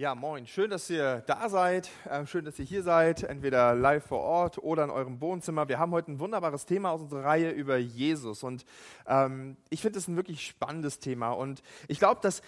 Ja, moin. Schön, dass ihr da seid. Ähm, schön, dass ihr hier seid, entweder live vor Ort oder in eurem Wohnzimmer. Wir haben heute ein wunderbares Thema aus unserer Reihe über Jesus. Und ähm, ich finde es ein wirklich spannendes Thema. Und ich glaube, dass,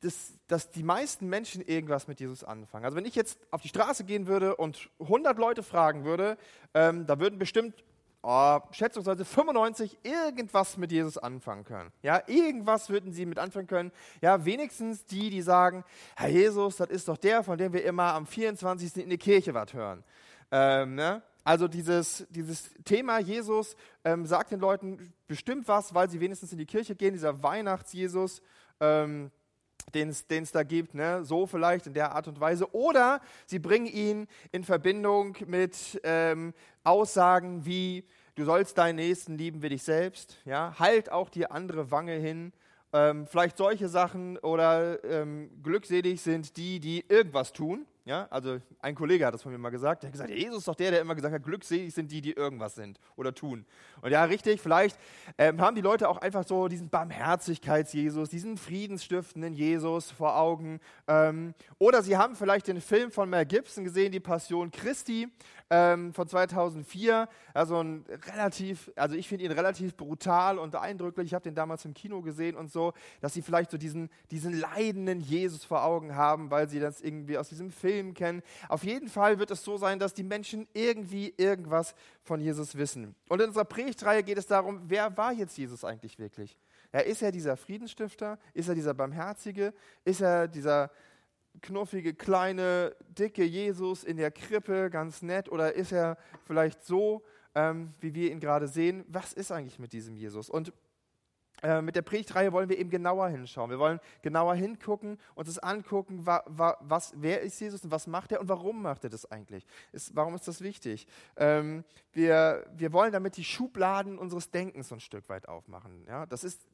dass, dass die meisten Menschen irgendwas mit Jesus anfangen. Also wenn ich jetzt auf die Straße gehen würde und 100 Leute fragen würde, ähm, da würden bestimmt oh, schätzungsweise 95 irgendwas mit Jesus anfangen können. Ja, irgendwas würden sie mit anfangen können. Ja, wenigstens die, die sagen, Herr Jesus, das ist doch der, von dem wir immer am 24. in die Kirche was hören. Ähm, ne? Also dieses, dieses Thema Jesus ähm, sagt den Leuten bestimmt was, weil sie wenigstens in die Kirche gehen, dieser Weihnachts-Jesus. Ähm, den es da gibt, ne? so vielleicht in der Art und Weise. Oder sie bringen ihn in Verbindung mit ähm, Aussagen wie, du sollst deinen Nächsten lieben wie dich selbst, ja? halt auch die andere Wange hin. Ähm, vielleicht solche Sachen oder ähm, glückselig sind die, die irgendwas tun, ja, also ein Kollege hat das von mir mal gesagt. Der hat gesagt, Jesus ist doch der, der immer gesagt hat, glückselig sind die, die irgendwas sind oder tun. Und ja, richtig, vielleicht ähm, haben die Leute auch einfach so diesen Barmherzigkeits-Jesus, diesen friedensstiftenden Jesus vor Augen. Ähm, oder sie haben vielleicht den Film von Mel Gibson gesehen, Die Passion Christi ähm, von 2004. Also ein relativ, also ich finde ihn relativ brutal und eindrücklich. Ich habe den damals im Kino gesehen und so, dass sie vielleicht so diesen, diesen leidenden Jesus vor Augen haben, weil sie das irgendwie aus diesem Film kennen. Auf jeden Fall wird es so sein, dass die Menschen irgendwie irgendwas von Jesus wissen. Und in unserer Predigtreihe geht es darum, wer war jetzt Jesus eigentlich wirklich? Ja, ist er dieser Friedensstifter? Ist er dieser Barmherzige? Ist er dieser knuffige, kleine, dicke Jesus in der Krippe, ganz nett? Oder ist er vielleicht so, ähm, wie wir ihn gerade sehen? Was ist eigentlich mit diesem Jesus? Und äh, mit der Predigtreihe wollen wir eben genauer hinschauen. Wir wollen genauer hingucken, uns das angucken, wa, wa, was, wer ist Jesus und was macht er und warum macht er das eigentlich? Ist, warum ist das wichtig? Ähm, wir, wir wollen damit die Schubladen unseres Denkens so ein Stück weit aufmachen. Ja? Das ist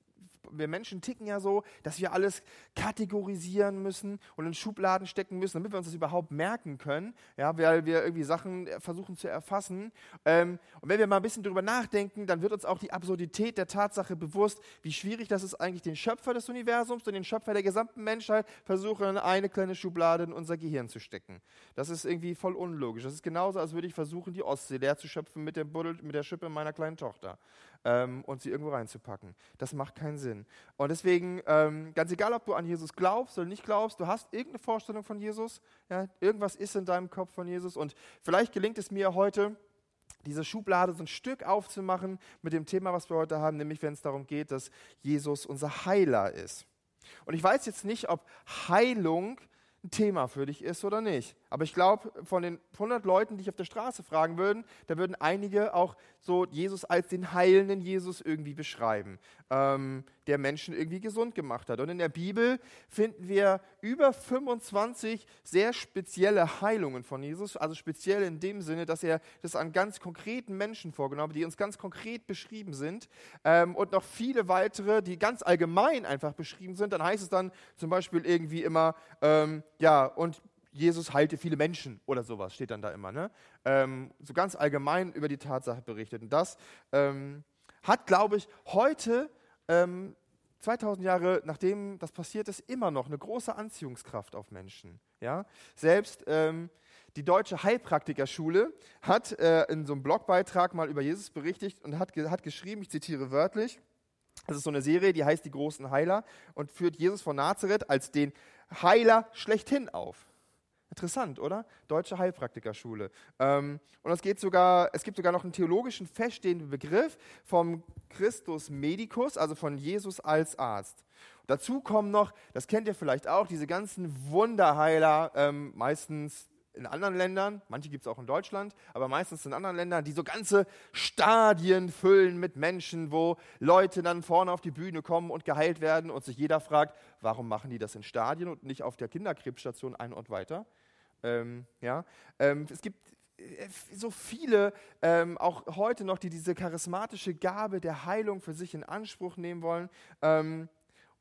wir Menschen ticken ja so, dass wir alles kategorisieren müssen und in Schubladen stecken müssen, damit wir uns das überhaupt merken können, ja, weil wir irgendwie Sachen versuchen zu erfassen. Ähm, und wenn wir mal ein bisschen darüber nachdenken, dann wird uns auch die Absurdität der Tatsache bewusst, wie schwierig das ist, eigentlich den Schöpfer des Universums und den Schöpfer der gesamten Menschheit versuchen, in eine kleine Schublade in unser Gehirn zu stecken. Das ist irgendwie voll unlogisch. Das ist genauso, als würde ich versuchen, die Ostsee leer zu schöpfen mit, dem Buddel, mit der Schippe meiner kleinen Tochter ähm, und sie irgendwo reinzupacken. Das macht keinen Sinn. Und deswegen, ähm, ganz egal, ob du an Jesus glaubst oder nicht glaubst, du hast irgendeine Vorstellung von Jesus, ja, irgendwas ist in deinem Kopf von Jesus und vielleicht gelingt es mir heute, diese Schublade so ein Stück aufzumachen mit dem Thema, was wir heute haben, nämlich wenn es darum geht, dass Jesus unser Heiler ist. Und ich weiß jetzt nicht, ob Heilung ein Thema für dich ist oder nicht. Aber ich glaube, von den 100 Leuten, die ich auf der Straße fragen würden, da würden einige auch so Jesus als den heilenden Jesus irgendwie beschreiben, ähm, der Menschen irgendwie gesund gemacht hat. Und in der Bibel finden wir über 25 sehr spezielle Heilungen von Jesus, also speziell in dem Sinne, dass er das an ganz konkreten Menschen vorgenommen hat, die uns ganz konkret beschrieben sind ähm, und noch viele weitere, die ganz allgemein einfach beschrieben sind. Dann heißt es dann zum Beispiel irgendwie immer, ähm, ja, und Jesus heilte viele Menschen oder sowas, steht dann da immer. Ne? Ähm, so ganz allgemein über die Tatsache berichtet. Und das ähm, hat, glaube ich, heute, ähm, 2000 Jahre nachdem das passiert ist, immer noch eine große Anziehungskraft auf Menschen. Ja? Selbst ähm, die Deutsche Heilpraktikerschule hat äh, in so einem Blogbeitrag mal über Jesus berichtet und hat, hat geschrieben, ich zitiere wörtlich, das ist so eine Serie, die heißt Die großen Heiler und führt Jesus von Nazareth als den Heiler schlechthin auf. Interessant, oder? Deutsche Heilpraktikerschule. Ähm, und es, geht sogar, es gibt sogar noch einen theologischen feststehenden Begriff vom Christus Medicus, also von Jesus als Arzt. Dazu kommen noch, das kennt ihr vielleicht auch, diese ganzen Wunderheiler, ähm, meistens in anderen Ländern, manche gibt es auch in Deutschland, aber meistens in anderen Ländern, die so ganze Stadien füllen mit Menschen, wo Leute dann vorne auf die Bühne kommen und geheilt werden und sich jeder fragt, warum machen die das in Stadien und nicht auf der Kinderkrebsstation ein Ort weiter? Ähm, ja? Ähm, es gibt äh, so viele, ähm, auch heute noch, die diese charismatische Gabe der Heilung für sich in Anspruch nehmen wollen. Ähm,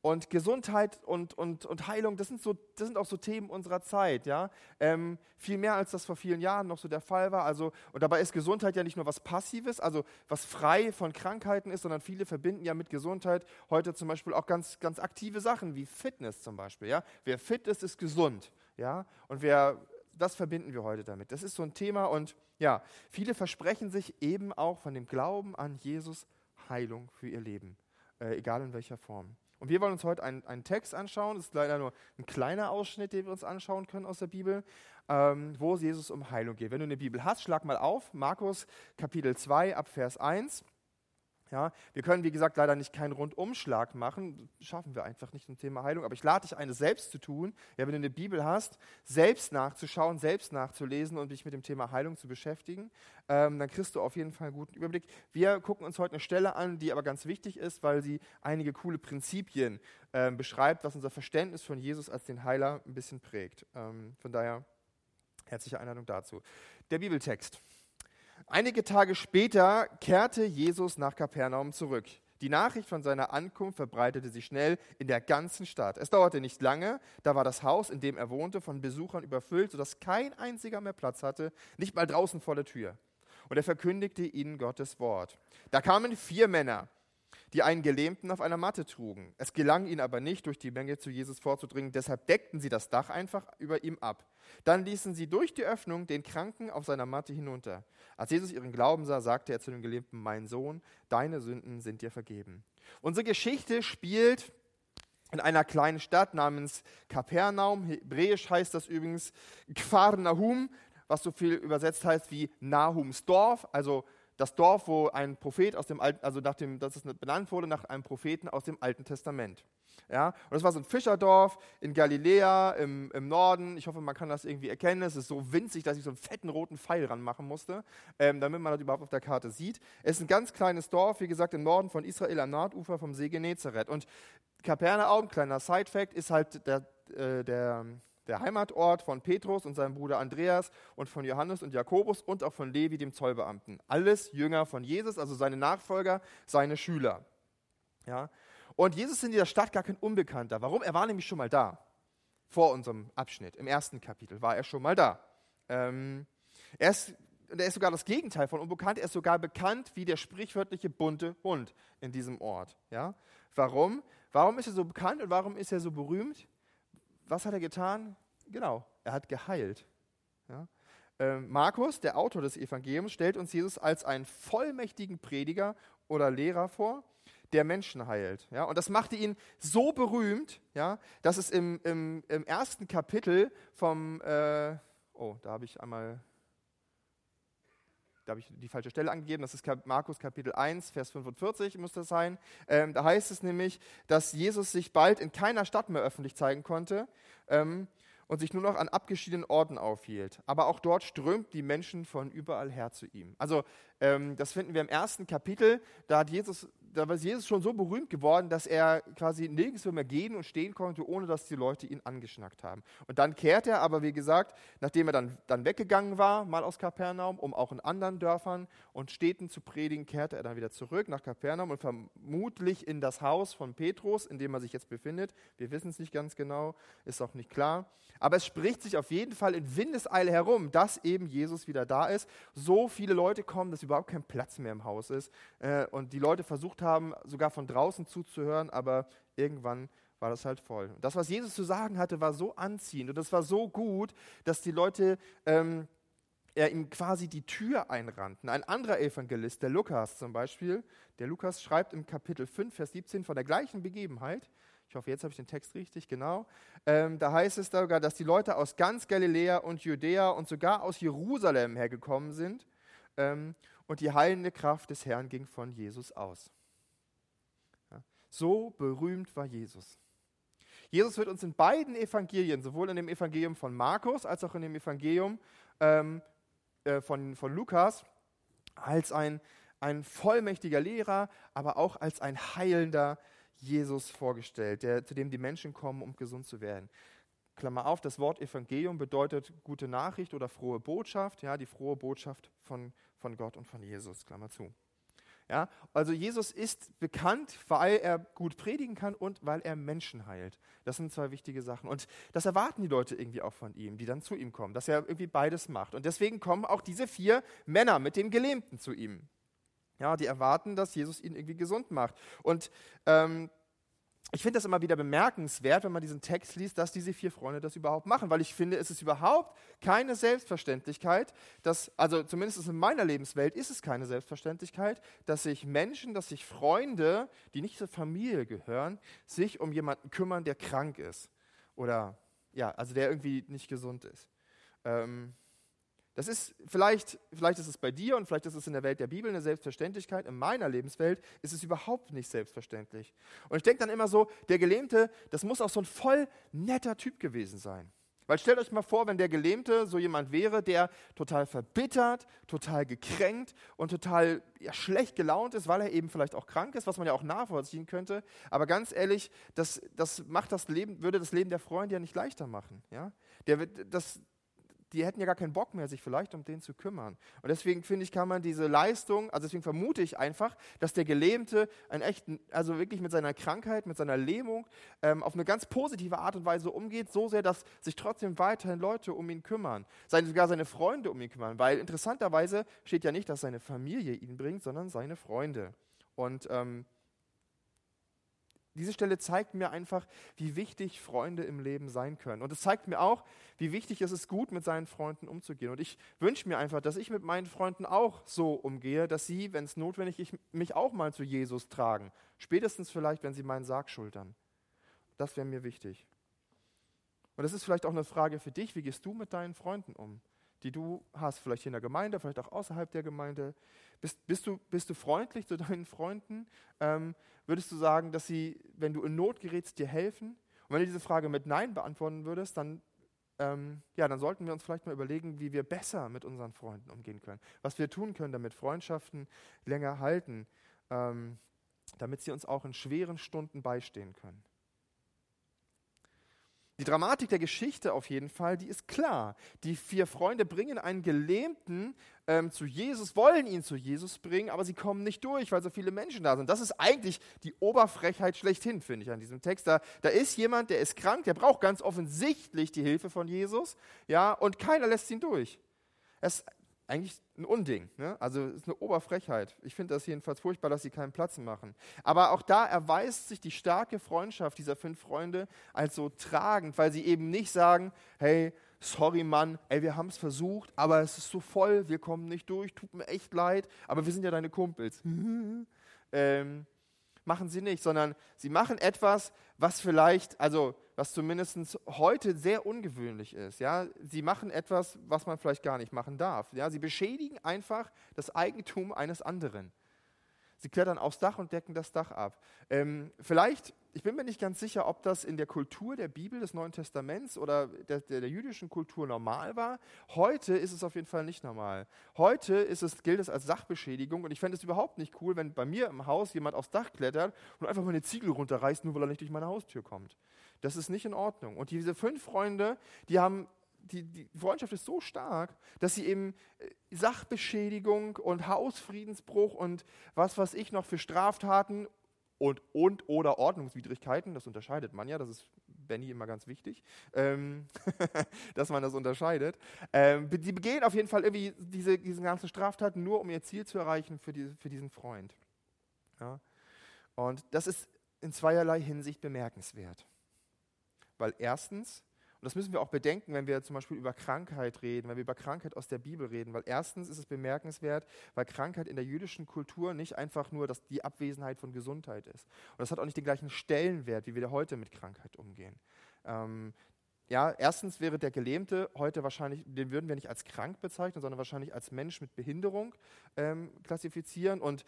und Gesundheit und, und, und Heilung, das sind, so, das sind auch so Themen unserer Zeit, ja. Ähm, viel mehr als das vor vielen Jahren noch so der Fall war. Also, und dabei ist Gesundheit ja nicht nur was Passives, also was frei von Krankheiten ist, sondern viele verbinden ja mit Gesundheit heute zum Beispiel auch ganz, ganz aktive Sachen wie Fitness zum Beispiel, ja. Wer fit ist, ist gesund, ja. Und wer, das verbinden wir heute damit. Das ist so ein Thema und ja, viele versprechen sich eben auch von dem Glauben an Jesus Heilung für ihr Leben, äh, egal in welcher Form. Und wir wollen uns heute einen, einen, Text anschauen. Das ist leider nur ein kleiner Ausschnitt, den wir uns anschauen können aus der Bibel, ähm, wo Jesus um Heilung geht. Wenn du eine Bibel hast, schlag mal auf, Markus Kapitel 2 ab Vers 1. Ja, wir können, wie gesagt, leider nicht keinen Rundumschlag machen. Schaffen wir einfach nicht zum Thema Heilung. Aber ich lade dich ein, es selbst zu tun. Ja, wenn du eine Bibel hast, selbst nachzuschauen, selbst nachzulesen und dich mit dem Thema Heilung zu beschäftigen, ähm, dann kriegst du auf jeden Fall einen guten Überblick. Wir gucken uns heute eine Stelle an, die aber ganz wichtig ist, weil sie einige coole Prinzipien ähm, beschreibt, was unser Verständnis von Jesus als den Heiler ein bisschen prägt. Ähm, von daher herzliche Einladung dazu. Der Bibeltext. Einige Tage später kehrte Jesus nach Kapernaum zurück. Die Nachricht von seiner Ankunft verbreitete sich schnell in der ganzen Stadt. Es dauerte nicht lange, da war das Haus, in dem er wohnte, von Besuchern überfüllt, sodass kein einziger mehr Platz hatte, nicht mal draußen vor der Tür. Und er verkündigte ihnen Gottes Wort. Da kamen vier Männer, die einen Gelähmten auf einer Matte trugen. Es gelang ihnen aber nicht, durch die Menge zu Jesus vorzudringen, deshalb deckten sie das Dach einfach über ihm ab. Dann ließen sie durch die Öffnung den Kranken auf seiner Matte hinunter. Als Jesus ihren Glauben sah, sagte er zu dem Gelähmten, mein Sohn, deine Sünden sind dir vergeben. Unsere Geschichte spielt in einer kleinen Stadt namens Kapernaum. Hebräisch heißt das übrigens Kfar Nahum, was so viel übersetzt heißt wie Nahums Dorf, also das Dorf, wo ein Prophet aus dem Alten, also nach dem, dass es benannt wurde nach einem Propheten aus dem Alten Testament. Ja, und das war so ein Fischerdorf in Galiläa im, im Norden. Ich hoffe, man kann das irgendwie erkennen. Es ist so winzig, dass ich so einen fetten roten Pfeil ranmachen musste, ähm, damit man das überhaupt auf der Karte sieht. Es ist ein ganz kleines Dorf, wie gesagt, im Norden von Israel am Nordufer vom See Genezareth. Und Kapernaum, kleiner Side-Fact, ist halt der, äh, der der Heimatort von Petrus und seinem Bruder Andreas und von Johannes und Jakobus und auch von Levi, dem Zollbeamten. Alles Jünger von Jesus, also seine Nachfolger, seine Schüler. Ja? Und Jesus ist in dieser Stadt gar kein Unbekannter. Warum? Er war nämlich schon mal da. Vor unserem Abschnitt, im ersten Kapitel, war er schon mal da. Ähm, er, ist, er ist sogar das Gegenteil von unbekannt. Er ist sogar bekannt wie der sprichwörtliche bunte Hund in diesem Ort. Ja? Warum? Warum ist er so bekannt und warum ist er so berühmt? Was hat er getan? Genau, er hat geheilt. Ja? Ähm, Markus, der Autor des Evangeliums, stellt uns Jesus als einen vollmächtigen Prediger oder Lehrer vor, der Menschen heilt. Ja? Und das machte ihn so berühmt, ja, dass es im, im, im ersten Kapitel vom, äh, oh, da habe ich einmal da habe ich die falsche Stelle angegeben, das ist Markus Kapitel 1, Vers 45 muss das sein. Ähm, da heißt es nämlich, dass Jesus sich bald in keiner Stadt mehr öffentlich zeigen konnte ähm, und sich nur noch an abgeschiedenen Orten aufhielt. Aber auch dort strömt die Menschen von überall her zu ihm. Also ähm, das finden wir im ersten Kapitel, da hat Jesus da war Jesus schon so berühmt geworden, dass er quasi nirgendwo mehr gehen und stehen konnte, ohne dass die Leute ihn angeschnackt haben. Und dann kehrt er aber, wie gesagt, nachdem er dann, dann weggegangen war, mal aus Kapernaum, um auch in anderen Dörfern und Städten zu predigen, kehrte er dann wieder zurück nach Kapernaum und vermutlich in das Haus von Petrus, in dem er sich jetzt befindet. Wir wissen es nicht ganz genau, ist auch nicht klar. Aber es spricht sich auf jeden Fall in Windeseile herum, dass eben Jesus wieder da ist. So viele Leute kommen, dass überhaupt kein Platz mehr im Haus ist. Äh, und die Leute versucht haben, sogar von draußen zuzuhören, aber irgendwann war das halt voll. Das, was Jesus zu sagen hatte, war so anziehend und das war so gut, dass die Leute ähm, er ihm quasi die Tür einrannten. Ein anderer Evangelist, der Lukas zum Beispiel, der Lukas schreibt im Kapitel 5, Vers 17 von der gleichen Begebenheit. Ich hoffe, jetzt habe ich den Text richtig, genau. Ähm, da heißt es sogar, dass die Leute aus ganz Galiläa und Judäa und sogar aus Jerusalem hergekommen sind. Ähm, und die heilende Kraft des Herrn ging von Jesus aus. So berühmt war Jesus. Jesus wird uns in beiden Evangelien, sowohl in dem Evangelium von Markus als auch in dem Evangelium ähm, äh, von, von Lukas, als ein, ein vollmächtiger Lehrer, aber auch als ein heilender Jesus vorgestellt, der, zu dem die Menschen kommen, um gesund zu werden. Klammer auf, das Wort Evangelium bedeutet gute Nachricht oder frohe Botschaft, ja, die frohe Botschaft von, von Gott und von Jesus, Klammer zu. Ja? Also Jesus ist bekannt, weil er gut predigen kann und weil er Menschen heilt. Das sind zwei wichtige Sachen. Und das erwarten die Leute irgendwie auch von ihm, die dann zu ihm kommen, dass er irgendwie beides macht. Und deswegen kommen auch diese vier Männer mit dem Gelähmten zu ihm. Ja, die erwarten, dass Jesus ihn irgendwie gesund macht. Und ähm, ich finde das immer wieder bemerkenswert, wenn man diesen Text liest, dass diese vier Freunde das überhaupt machen, weil ich finde, es ist überhaupt keine Selbstverständlichkeit, dass, also zumindest in meiner Lebenswelt ist es keine Selbstverständlichkeit, dass sich Menschen, dass sich Freunde, die nicht zur Familie gehören, sich um jemanden kümmern, der krank ist. Oder, ja, also der irgendwie nicht gesund ist. Ähm, das ist vielleicht, vielleicht ist es bei dir und vielleicht ist es in der Welt der Bibel eine Selbstverständlichkeit. In meiner Lebenswelt ist es überhaupt nicht selbstverständlich. Und ich denke dann immer so, der Gelähmte, das muss auch so ein voll netter Typ gewesen sein. Weil stellt euch mal vor, wenn der Gelähmte so jemand wäre, der total verbittert, total gekränkt und total ja, schlecht gelaunt ist, weil er eben vielleicht auch krank ist, was man ja auch nachvollziehen könnte. Aber ganz ehrlich, das, das macht das Leben, würde das Leben der Freunde ja nicht leichter machen. Ja? Der, das, die hätten ja gar keinen Bock mehr, sich vielleicht um den zu kümmern. Und deswegen finde ich, kann man diese Leistung, also deswegen vermute ich einfach, dass der Gelähmte einen echten, also wirklich mit seiner Krankheit, mit seiner Lähmung ähm, auf eine ganz positive Art und Weise umgeht, so sehr, dass sich trotzdem weiterhin Leute um ihn kümmern, seine, sogar seine Freunde um ihn kümmern, weil interessanterweise steht ja nicht, dass seine Familie ihn bringt, sondern seine Freunde. Und ähm, diese Stelle zeigt mir einfach, wie wichtig Freunde im Leben sein können. Und es zeigt mir auch, wie wichtig es ist, gut mit seinen Freunden umzugehen. Und ich wünsche mir einfach, dass ich mit meinen Freunden auch so umgehe, dass sie, wenn es notwendig ist, mich auch mal zu Jesus tragen. Spätestens vielleicht, wenn sie meinen Sarg schultern. Das wäre mir wichtig. Und das ist vielleicht auch eine Frage für dich. Wie gehst du mit deinen Freunden um? die du hast, vielleicht in der Gemeinde, vielleicht auch außerhalb der Gemeinde. Bist, bist, du, bist du freundlich zu deinen Freunden? Ähm, würdest du sagen, dass sie, wenn du in Not gerätst, dir helfen? Und wenn du diese Frage mit Nein beantworten würdest, dann, ähm, ja, dann sollten wir uns vielleicht mal überlegen, wie wir besser mit unseren Freunden umgehen können. Was wir tun können, damit Freundschaften länger halten, ähm, damit sie uns auch in schweren Stunden beistehen können. Die Dramatik der Geschichte auf jeden Fall, die ist klar. Die vier Freunde bringen einen Gelähmten ähm, zu Jesus, wollen ihn zu Jesus bringen, aber sie kommen nicht durch, weil so viele Menschen da sind. Das ist eigentlich die Oberfrechheit schlechthin, finde ich, an diesem Text. Da, da ist jemand, der ist krank, der braucht ganz offensichtlich die Hilfe von Jesus, ja, und keiner lässt ihn durch. Es eigentlich ein Unding. Ne? Also es ist eine Oberfrechheit. Ich finde das jedenfalls furchtbar, dass sie keinen Platz machen. Aber auch da erweist sich die starke Freundschaft dieser fünf Freunde als so tragend, weil sie eben nicht sagen, hey, sorry Mann, ey, wir haben es versucht, aber es ist so voll, wir kommen nicht durch, tut mir echt leid, aber wir sind ja deine Kumpels. ähm, machen sie nicht, sondern sie machen etwas, was vielleicht, also was zumindest heute sehr ungewöhnlich ist. Ja? Sie machen etwas, was man vielleicht gar nicht machen darf. Ja? Sie beschädigen einfach das Eigentum eines anderen. Sie klettern aufs Dach und decken das Dach ab. Ähm, vielleicht, ich bin mir nicht ganz sicher, ob das in der Kultur der Bibel des Neuen Testaments oder der, der, der, jüdischen Kultur normal war. Heute ist es auf jeden Fall nicht normal. Heute ist es, gilt es als Sachbeschädigung und ich fände es überhaupt nicht cool, wenn bei mir im Haus jemand aufs Dach klettert und einfach mal eine Ziegel runterreißt, nur weil er nicht durch meine Haustür kommt. Das ist nicht in Ordnung. Und diese fünf Freunde, die haben die, die, Freundschaft ist so stark, dass sie eben äh, Sachbeschädigung und Hausfriedensbruch und was weiß ich noch für Straftaten und, und oder Ordnungswidrigkeiten, das unterscheidet man ja, das ist Benny immer ganz wichtig, ähm, dass man das unterscheidet. Ähm, die begehen auf jeden Fall irgendwie diese, diese ganzen Straftaten nur, um ihr Ziel zu erreichen für, die, für diesen Freund. Ja? Und das ist in zweierlei Hinsicht bemerkenswert. Weil erstens, und das müssen wir auch bedenken, wenn wir zum Beispiel über Krankheit reden, wenn wir über Krankheit aus der Bibel reden. Weil erstens ist es bemerkenswert, weil Krankheit in der jüdischen Kultur nicht einfach nur das, die Abwesenheit von Gesundheit ist. Und das hat auch nicht den gleichen Stellenwert, wie wir heute mit Krankheit umgehen. Ähm, ja, erstens wäre der Gelähmte heute wahrscheinlich, den würden wir nicht als krank bezeichnen, sondern wahrscheinlich als Mensch mit Behinderung ähm, klassifizieren. Und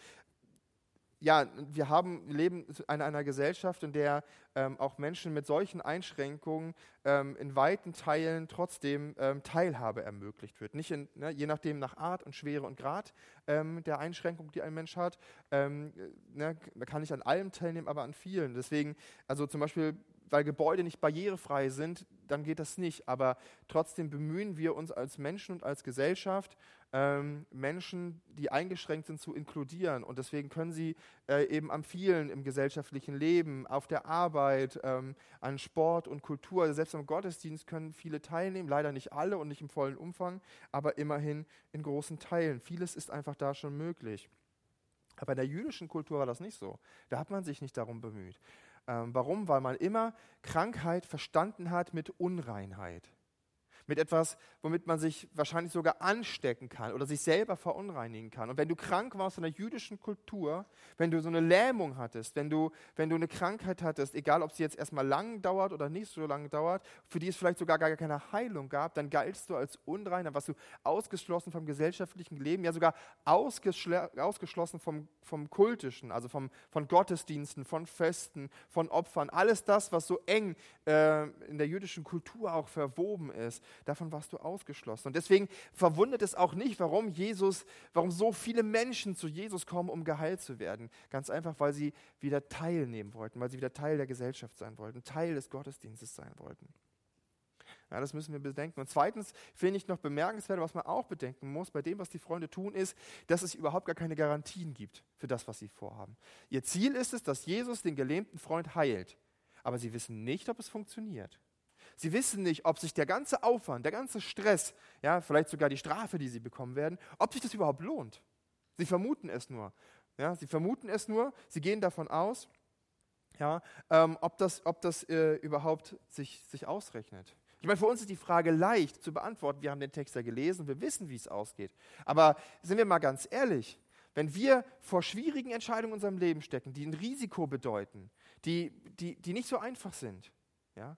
ja, wir haben, leben in einer Gesellschaft, in der ähm, auch Menschen mit solchen Einschränkungen ähm, in weiten Teilen trotzdem ähm, Teilhabe ermöglicht wird. Nicht in, ne, je nachdem nach Art und Schwere und Grad ähm, der Einschränkung, die ein Mensch hat. Ähm, ne, kann ich an allem teilnehmen, aber an vielen. Deswegen, also zum Beispiel weil Gebäude nicht barrierefrei sind, dann geht das nicht. Aber trotzdem bemühen wir uns als Menschen und als Gesellschaft, ähm, Menschen, die eingeschränkt sind, zu inkludieren. Und deswegen können sie äh, eben am vielen im gesellschaftlichen Leben, auf der Arbeit, ähm, an Sport und Kultur, also selbst am Gottesdienst können viele teilnehmen, leider nicht alle und nicht im vollen Umfang, aber immerhin in großen Teilen. Vieles ist einfach da schon möglich. Aber in der jüdischen Kultur war das nicht so. Da hat man sich nicht darum bemüht. Ähm, warum? Weil man immer Krankheit verstanden hat mit Unreinheit mit etwas, womit man sich wahrscheinlich sogar anstecken kann oder sich selber verunreinigen kann. Und wenn du krank warst in der jüdischen Kultur, wenn du so eine Lähmung hattest, wenn du, wenn du eine Krankheit hattest, egal ob sie jetzt erstmal lang dauert oder nicht so lange dauert, für die es vielleicht sogar gar keine Heilung gab, dann galtst du als unrein, dann warst du ausgeschlossen vom gesellschaftlichen Leben, ja sogar ausgeschlossen vom, vom kultischen, also vom, von Gottesdiensten, von Festen, von Opfern, alles das, was so eng äh, in der jüdischen Kultur auch verwoben ist davon warst du ausgeschlossen. Und deswegen verwundert es auch nicht, warum Jesus, warum so viele Menschen zu Jesus kommen, um geheilt zu werden. Ganz einfach, weil sie wieder teilnehmen wollten, weil sie wieder Teil der Gesellschaft sein wollten, Teil des Gottesdienstes sein wollten. Ja, das müssen wir bedenken. Und zweitens finde ich noch bemerkenswert, was man auch bedenken muss bei dem, was die Freunde tun, ist, dass es überhaupt gar keine Garantien gibt für das, was sie vorhaben. Ihr Ziel ist es, dass Jesus den gelähmten Freund heilt. Aber sie wissen nicht, ob es funktioniert. Sie wissen nicht, ob sich der ganze Aufwand, der ganze Stress, ja, vielleicht sogar die Strafe, die sie bekommen werden, ob sich das überhaupt lohnt. Sie vermuten es nur. Ja, sie vermuten es nur, sie gehen davon aus, ja, ähm, ob das, ob das äh, überhaupt sich, sich ausrechnet. Ich meine, für uns ist die Frage leicht zu beantworten. Wir haben den Text ja gelesen, wir wissen, wie es ausgeht. Aber sind wir mal ganz ehrlich, wenn wir vor schwierigen Entscheidungen in unserem Leben stecken, die ein Risiko bedeuten, die, die, die nicht so einfach sind, ja,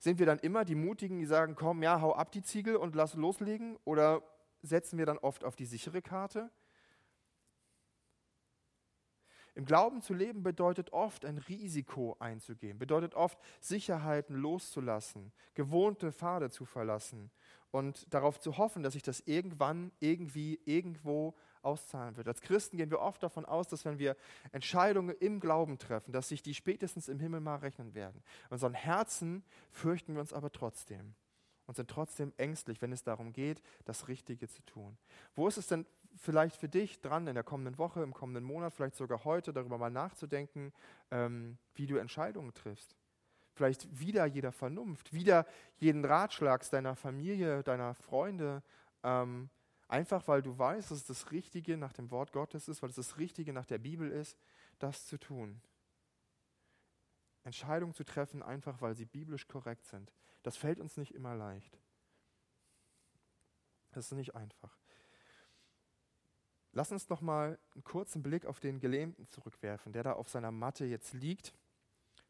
sind wir dann immer die Mutigen, die sagen, komm, ja, hau ab die Ziegel und lass loslegen? Oder setzen wir dann oft auf die sichere Karte? Im Glauben zu leben bedeutet oft ein Risiko einzugehen, bedeutet oft Sicherheiten loszulassen, gewohnte Pfade zu verlassen und darauf zu hoffen, dass sich das irgendwann, irgendwie, irgendwo auszahlen wird. Als Christen gehen wir oft davon aus, dass wenn wir Entscheidungen im Glauben treffen, dass sich die spätestens im Himmel mal rechnen werden. In unseren Herzen fürchten wir uns aber trotzdem und sind trotzdem ängstlich, wenn es darum geht, das Richtige zu tun. Wo ist es denn vielleicht für dich dran, in der kommenden Woche, im kommenden Monat, vielleicht sogar heute, darüber mal nachzudenken, ähm, wie du Entscheidungen triffst? Vielleicht wieder jeder Vernunft, wieder jeden Ratschlags deiner Familie, deiner Freunde, ähm, Einfach weil du weißt, dass es das Richtige nach dem Wort Gottes ist, weil es das Richtige nach der Bibel ist, das zu tun. Entscheidungen zu treffen, einfach weil sie biblisch korrekt sind. Das fällt uns nicht immer leicht. Das ist nicht einfach. Lass uns noch mal einen kurzen Blick auf den Gelähmten zurückwerfen, der da auf seiner Matte jetzt liegt,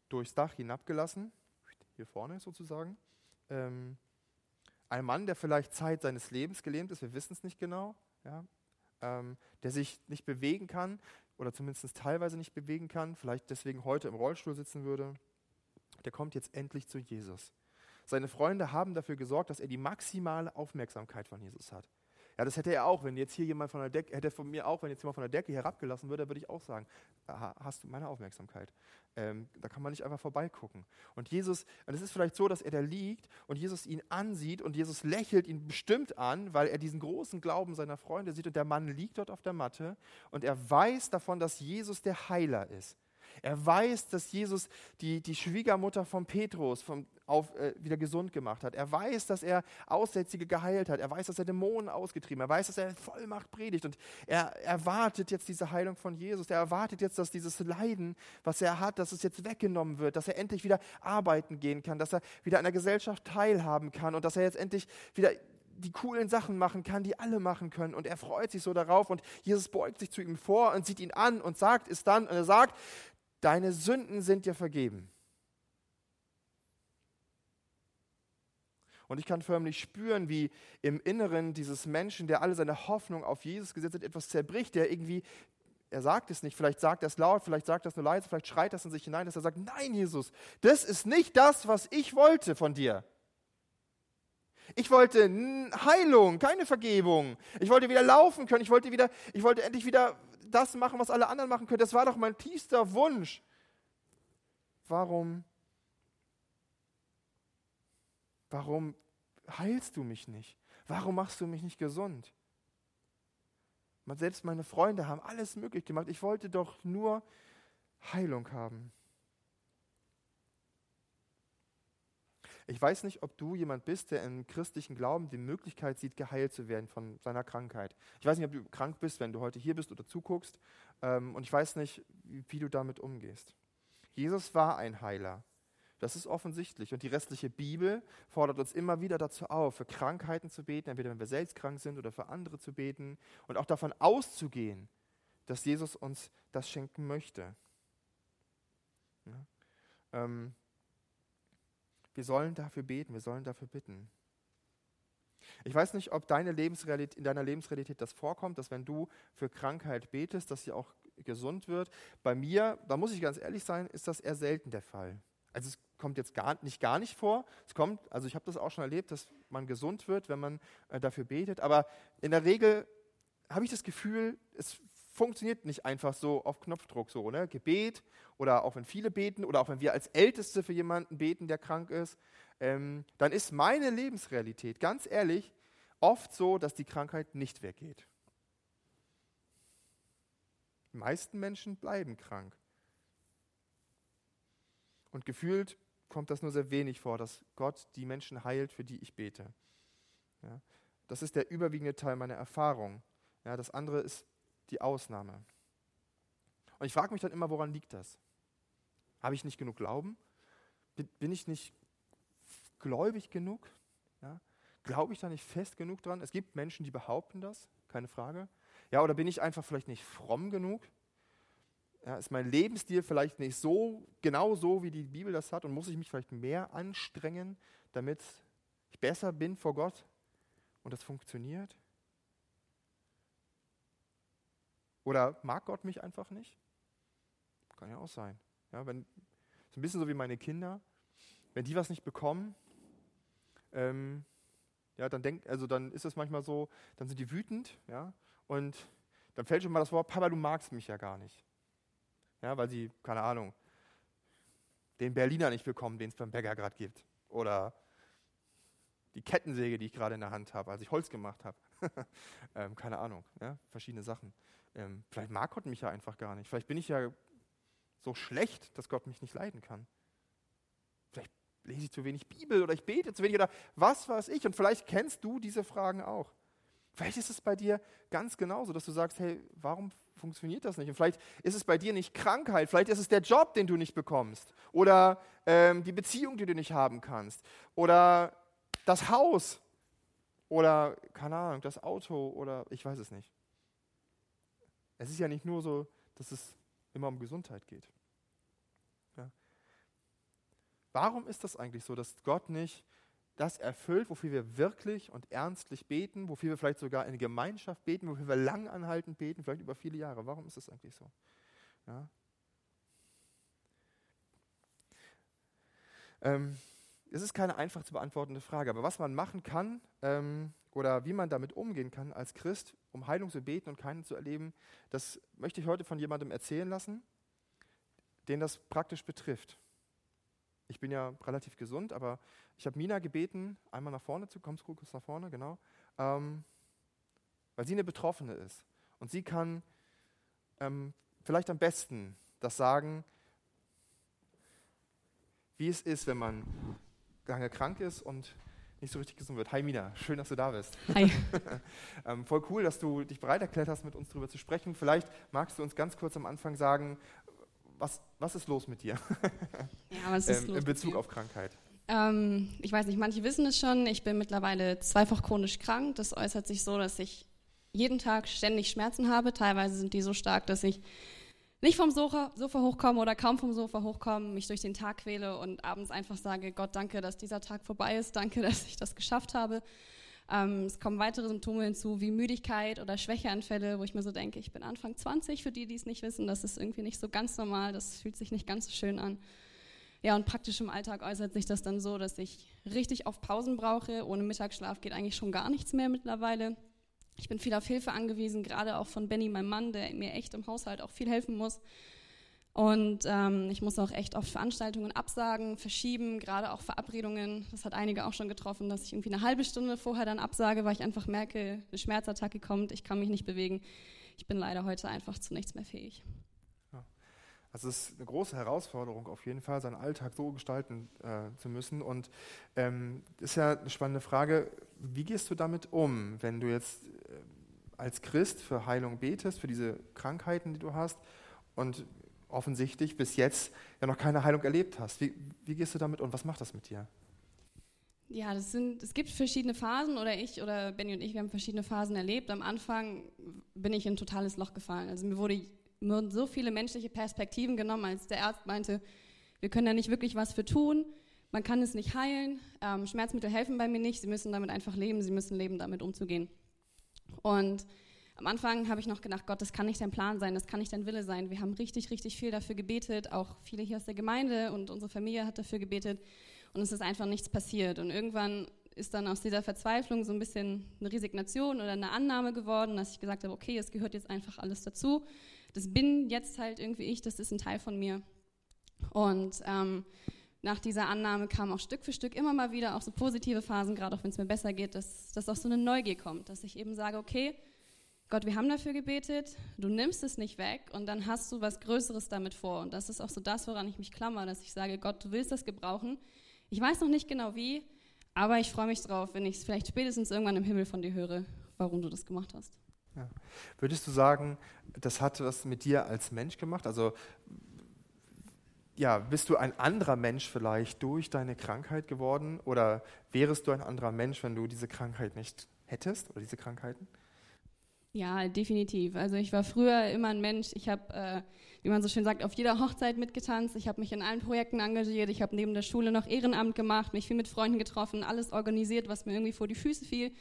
durchs Dach hinabgelassen, hier vorne sozusagen. Ähm, ein Mann, der vielleicht Zeit seines Lebens gelähmt ist, wir wissen es nicht genau, ja, ähm, der sich nicht bewegen kann oder zumindest teilweise nicht bewegen kann, vielleicht deswegen heute im Rollstuhl sitzen würde, der kommt jetzt endlich zu Jesus. Seine Freunde haben dafür gesorgt, dass er die maximale Aufmerksamkeit von Jesus hat. Ja, das hätte er auch, wenn jetzt hier jemand von der Decke, hätte von mir auch, wenn jetzt jemand von der Decke herabgelassen würde, würde ich auch sagen, hast du meine Aufmerksamkeit. Ähm, da kann man nicht einfach vorbeigucken. Und Jesus, und es ist vielleicht so, dass er da liegt und Jesus ihn ansieht und Jesus lächelt ihn bestimmt an, weil er diesen großen Glauben seiner Freunde sieht und der Mann liegt dort auf der Matte und er weiß davon, dass Jesus der Heiler ist. Er weiß, dass Jesus die, die Schwiegermutter von Petrus vom, auf, äh, wieder gesund gemacht hat. Er weiß, dass er Aussätzige geheilt hat. Er weiß, dass er Dämonen ausgetrieben hat. Er weiß, dass er Vollmacht predigt. Und er erwartet jetzt diese Heilung von Jesus. Er erwartet jetzt, dass dieses Leiden, was er hat, dass es jetzt weggenommen wird, dass er endlich wieder arbeiten gehen kann, dass er wieder an der Gesellschaft teilhaben kann und dass er jetzt endlich wieder die coolen Sachen machen kann, die alle machen können. Und er freut sich so darauf und Jesus beugt sich zu ihm vor und sieht ihn an und sagt es dann. Und er sagt, deine Sünden sind dir vergeben. Und ich kann förmlich spüren, wie im Inneren dieses Menschen, der alle seine Hoffnung auf Jesus gesetzt hat, etwas zerbricht, der irgendwie, er sagt es nicht, vielleicht sagt er es laut, vielleicht sagt er es nur leise, vielleicht schreit das in sich hinein, dass er sagt, nein, Jesus, das ist nicht das, was ich wollte von dir. Ich wollte Heilung, keine Vergebung. Ich wollte wieder laufen können. Ich wollte wieder, ich wollte endlich wieder das machen, was alle anderen machen können. Das war doch mein tiefster Wunsch. Warum? Warum heilst du mich nicht? Warum machst du mich nicht gesund? Selbst meine Freunde haben alles möglich gemacht. Ich wollte doch nur Heilung haben. Ich weiß nicht, ob du jemand bist, der im christlichen Glauben die Möglichkeit sieht, geheilt zu werden von seiner Krankheit. Ich weiß nicht, ob du krank bist, wenn du heute hier bist oder zuguckst. Ähm, und ich weiß nicht, wie du damit umgehst. Jesus war ein Heiler. Das ist offensichtlich. Und die restliche Bibel fordert uns immer wieder dazu auf, für Krankheiten zu beten, entweder wenn wir selbst krank sind oder für andere zu beten und auch davon auszugehen, dass Jesus uns das schenken möchte. Ja. Ähm, wir sollen dafür beten, wir sollen dafür bitten. Ich weiß nicht, ob deine Lebensrealität, in deiner Lebensrealität das vorkommt, dass wenn du für Krankheit betest, dass sie auch gesund wird. Bei mir, da muss ich ganz ehrlich sein, ist das eher selten der Fall. Also es kommt jetzt gar nicht gar nicht vor. Es kommt, also ich habe das auch schon erlebt, dass man gesund wird, wenn man äh, dafür betet. Aber in der Regel habe ich das Gefühl, es funktioniert nicht einfach so auf Knopfdruck so, ne? Gebet oder auch wenn viele beten oder auch wenn wir als Älteste für jemanden beten, der krank ist, ähm, dann ist meine Lebensrealität, ganz ehrlich, oft so, dass die Krankheit nicht weggeht. Die meisten Menschen bleiben krank. Und gefühlt kommt das nur sehr wenig vor, dass Gott die Menschen heilt, für die ich bete. Ja, das ist der überwiegende Teil meiner Erfahrung. Ja, das andere ist die Ausnahme. Und ich frage mich dann immer, woran liegt das? Habe ich nicht genug Glauben? Bin, ich nicht gläubig genug? Ja? Glaube ich da nicht fest genug dran? Es gibt Menschen, die behaupten das, keine Frage. Ja, oder bin ich einfach vielleicht nicht fromm genug? Ja, ist mein Lebensstil vielleicht nicht so genau so, wie die Bibel das hat und muss ich mich vielleicht mehr anstrengen, damit ich besser bin vor Gott und das funktioniert? Oder mag Gott mich einfach nicht? Kann ja auch sein. Ja, wenn, so ein bisschen so wie meine Kinder, wenn die was nicht bekommen, ähm, ja, dann denkt, also dann ist es manchmal so, dann sind die wütend, ja, und dann fällt schon mal das Wort, Papa, du magst mich ja gar nicht. Ja, weil sie, keine Ahnung, den Berliner nicht bekommen, den es beim Bäcker gerade gibt. Oder die Kettensäge, die ich gerade in der Hand habe, als ich Holz gemacht habe. ähm, keine Ahnung, ja, verschiedene Sachen. Ähm, vielleicht mag Gott mich ja einfach gar nicht. Vielleicht bin ich ja so schlecht, dass Gott mich nicht leiden kann. Vielleicht lese ich zu wenig Bibel oder ich bete zu wenig oder was weiß ich. Und vielleicht kennst du diese Fragen auch. Vielleicht ist es bei dir ganz genauso, dass du sagst, hey, warum funktioniert das nicht? Und vielleicht ist es bei dir nicht Krankheit, vielleicht ist es der Job, den du nicht bekommst oder ähm, die Beziehung, die du nicht haben kannst oder das Haus oder, keine Ahnung, das Auto oder ich weiß es nicht. Es ist ja nicht nur so, dass es immer um Gesundheit geht. Ja. Warum ist das eigentlich so, dass Gott nicht das erfüllt, wofür wir wirklich und ernstlich beten, wofür wir vielleicht sogar in Gemeinschaft beten, wofür wir lang anhaltend beten, vielleicht über viele Jahre. Warum ist das eigentlich so? Ja. Ähm, es ist keine einfach zu beantwortende Frage, aber was man machen kann ähm, oder wie man damit umgehen kann als Christ, um Heilung zu beten und keinen zu erleben, das möchte ich heute von jemandem erzählen lassen, den das praktisch betrifft. Ich bin ja relativ gesund, aber ich habe Mina gebeten, einmal nach vorne zu kommen, kurz nach vorne, genau, ähm, weil sie eine Betroffene ist. Und sie kann ähm, vielleicht am besten das sagen, wie es ist, wenn man lange krank ist und nicht so richtig gesund wird. Hi Mina, schön, dass du da bist. Hi. ähm, voll cool, dass du dich bereit erklärt hast, mit uns darüber zu sprechen. Vielleicht magst du uns ganz kurz am Anfang sagen, was, was ist los mit dir? Ja, was ist ähm, los in Bezug auf Krankheit? Ähm, ich weiß nicht, manche wissen es schon. Ich bin mittlerweile zweifach chronisch krank. Das äußert sich so, dass ich jeden Tag ständig Schmerzen habe. Teilweise sind die so stark, dass ich nicht vom Sofa, Sofa hochkomme oder kaum vom Sofa hochkomme, mich durch den Tag quäle und abends einfach sage, Gott, danke, dass dieser Tag vorbei ist, danke, dass ich das geschafft habe. Ähm, es kommen weitere Symptome hinzu, wie Müdigkeit oder Schwächeanfälle, wo ich mir so denke, ich bin Anfang 20, für die, die es nicht wissen, das ist irgendwie nicht so ganz normal, das fühlt sich nicht ganz so schön an. Ja, und praktisch im Alltag äußert sich das dann so, dass ich richtig auf Pausen brauche. Ohne Mittagsschlaf geht eigentlich schon gar nichts mehr mittlerweile. Ich bin viel auf Hilfe angewiesen, gerade auch von Benny, meinem Mann, der mir echt im Haushalt auch viel helfen muss. Und ähm, ich muss auch echt oft Veranstaltungen absagen, verschieben, gerade auch Verabredungen. Das hat einige auch schon getroffen, dass ich irgendwie eine halbe Stunde vorher dann absage, weil ich einfach merke, eine Schmerzattacke kommt, ich kann mich nicht bewegen. Ich bin leider heute einfach zu nichts mehr fähig. Also es ist eine große Herausforderung, auf jeden Fall seinen Alltag so gestalten äh, zu müssen. Und ähm, ist ja eine spannende Frage, wie gehst du damit um, wenn du jetzt äh, als Christ für Heilung betest, für diese Krankheiten, die du hast und offensichtlich bis jetzt ja noch keine Heilung erlebt hast? Wie, wie gehst du damit um? Was macht das mit dir? Ja, das sind, es gibt verschiedene Phasen oder ich oder Benny und ich, wir haben verschiedene Phasen erlebt. Am Anfang bin ich in ein totales Loch gefallen. Also mir wurde wurden so viele menschliche Perspektiven genommen, als der Arzt meinte, wir können da nicht wirklich was für tun, man kann es nicht heilen, ähm, Schmerzmittel helfen bei mir nicht, sie müssen damit einfach leben, sie müssen leben, damit umzugehen. Und am Anfang habe ich noch gedacht, Gott, das kann nicht dein Plan sein, das kann nicht dein Wille sein. Wir haben richtig, richtig viel dafür gebetet, auch viele hier aus der Gemeinde und unsere Familie hat dafür gebetet und es ist einfach nichts passiert. Und irgendwann ist dann aus dieser Verzweiflung so ein bisschen eine Resignation oder eine Annahme geworden, dass ich gesagt habe, okay, es gehört jetzt einfach alles dazu das bin jetzt halt irgendwie ich, das ist ein Teil von mir. Und ähm, nach dieser Annahme kamen auch Stück für Stück immer mal wieder auch so positive Phasen, gerade auch wenn es mir besser geht, dass, dass auch so eine Neugier kommt, dass ich eben sage, okay, Gott, wir haben dafür gebetet, du nimmst es nicht weg und dann hast du was Größeres damit vor. Und das ist auch so das, woran ich mich klammer, dass ich sage, Gott, du willst das gebrauchen. Ich weiß noch nicht genau wie, aber ich freue mich drauf, wenn ich es vielleicht spätestens irgendwann im Himmel von dir höre, warum du das gemacht hast. Ja. Würdest du sagen, das hat was mit dir als Mensch gemacht? Also ja, bist du ein anderer Mensch vielleicht durch deine Krankheit geworden oder wärest du ein anderer Mensch, wenn du diese Krankheit nicht hättest oder diese Krankheiten? Ja, definitiv. Also ich war früher immer ein Mensch. Ich habe, äh, wie man so schön sagt, auf jeder Hochzeit mitgetanzt. Ich habe mich in allen Projekten engagiert. Ich habe neben der Schule noch Ehrenamt gemacht, mich viel mit Freunden getroffen, alles organisiert, was mir irgendwie vor die Füße fiel.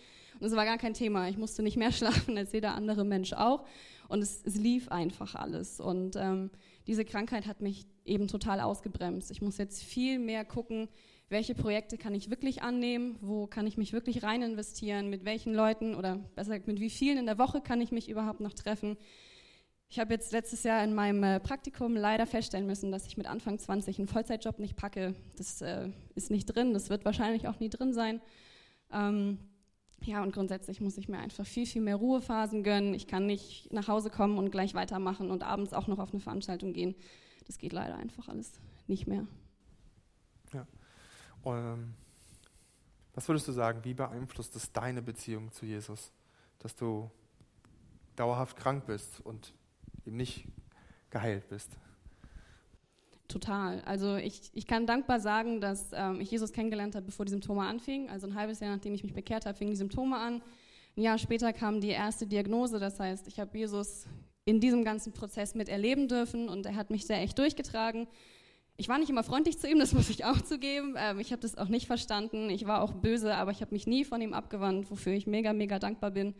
Und es war gar kein Thema. Ich musste nicht mehr schlafen als jeder andere Mensch auch. Und es, es lief einfach alles. Und ähm, diese Krankheit hat mich eben total ausgebremst. Ich muss jetzt viel mehr gucken, welche Projekte kann ich wirklich annehmen, wo kann ich mich wirklich rein investieren, mit welchen Leuten oder besser gesagt, mit wie vielen in der Woche kann ich mich überhaupt noch treffen. Ich habe jetzt letztes Jahr in meinem äh, Praktikum leider feststellen müssen, dass ich mit Anfang 20 einen Vollzeitjob nicht packe. Das äh, ist nicht drin, das wird wahrscheinlich auch nie drin sein. Ähm, ja, und grundsätzlich muss ich mir einfach viel, viel mehr Ruhephasen gönnen. Ich kann nicht nach Hause kommen und gleich weitermachen und abends auch noch auf eine Veranstaltung gehen. Das geht leider einfach alles nicht mehr. Ja. Und, ähm, was würdest du sagen, wie beeinflusst es deine Beziehung zu Jesus, dass du dauerhaft krank bist und eben nicht geheilt bist? Total. Also ich, ich kann dankbar sagen, dass ähm, ich Jesus kennengelernt habe, bevor die Symptome anfingen. Also ein halbes Jahr, nachdem ich mich bekehrt habe, fingen die Symptome an. Ein Jahr später kam die erste Diagnose. Das heißt, ich habe Jesus in diesem ganzen Prozess miterleben dürfen und er hat mich sehr echt durchgetragen. Ich war nicht immer freundlich zu ihm, das muss ich auch zugeben. Ähm, ich habe das auch nicht verstanden. Ich war auch böse, aber ich habe mich nie von ihm abgewandt, wofür ich mega, mega dankbar bin.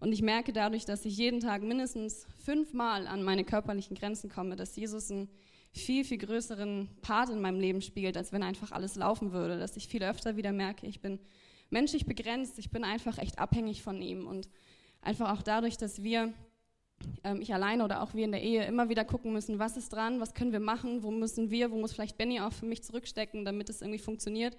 Und ich merke dadurch, dass ich jeden Tag mindestens fünfmal an meine körperlichen Grenzen komme, dass Jesus ein viel, viel größeren Part in meinem Leben spielt, als wenn einfach alles laufen würde. Dass ich viel öfter wieder merke, ich bin menschlich begrenzt, ich bin einfach echt abhängig von ihm. Und einfach auch dadurch, dass wir, ähm, ich alleine oder auch wir in der Ehe, immer wieder gucken müssen, was ist dran, was können wir machen, wo müssen wir, wo muss vielleicht Benny auch für mich zurückstecken, damit es irgendwie funktioniert,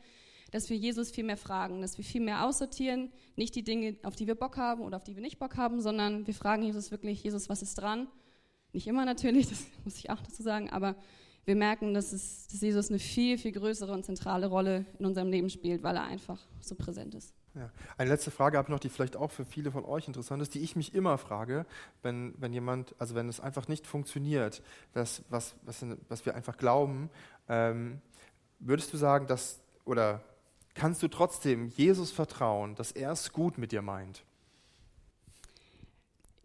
dass wir Jesus viel mehr fragen, dass wir viel mehr aussortieren, nicht die Dinge, auf die wir Bock haben oder auf die wir nicht Bock haben, sondern wir fragen Jesus wirklich, Jesus, was ist dran? Nicht immer natürlich, das muss ich auch dazu sagen, aber wir merken, dass, es, dass Jesus eine viel, viel größere und zentrale Rolle in unserem Leben spielt, weil er einfach so präsent ist. Ja. Eine letzte Frage habe ich noch, die vielleicht auch für viele von euch interessant ist, die ich mich immer frage, wenn, wenn jemand, also wenn es einfach nicht funktioniert, das, was, was, was wir einfach glauben, ähm, würdest du sagen, dass, oder kannst du trotzdem Jesus vertrauen, dass er es gut mit dir meint?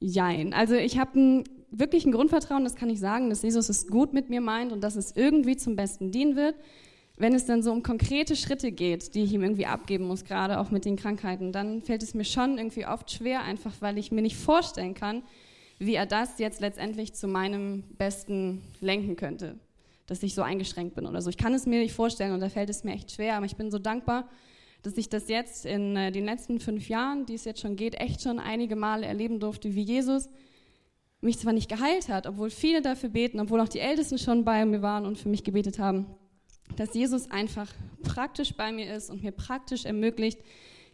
Jein. Also ich habe ein wirklich ein Grundvertrauen, das kann ich sagen, dass Jesus es gut mit mir meint und dass es irgendwie zum Besten dienen wird. Wenn es dann so um konkrete Schritte geht, die ich ihm irgendwie abgeben muss, gerade auch mit den Krankheiten, dann fällt es mir schon irgendwie oft schwer, einfach weil ich mir nicht vorstellen kann, wie er das jetzt letztendlich zu meinem Besten lenken könnte, dass ich so eingeschränkt bin oder so. Ich kann es mir nicht vorstellen und da fällt es mir echt schwer, aber ich bin so dankbar, dass ich das jetzt in äh, den letzten fünf Jahren, die es jetzt schon geht, echt schon einige Male erleben durfte, wie Jesus mich zwar nicht geheilt hat, obwohl viele dafür beten, obwohl auch die Ältesten schon bei mir waren und für mich gebetet haben, dass Jesus einfach praktisch bei mir ist und mir praktisch ermöglicht,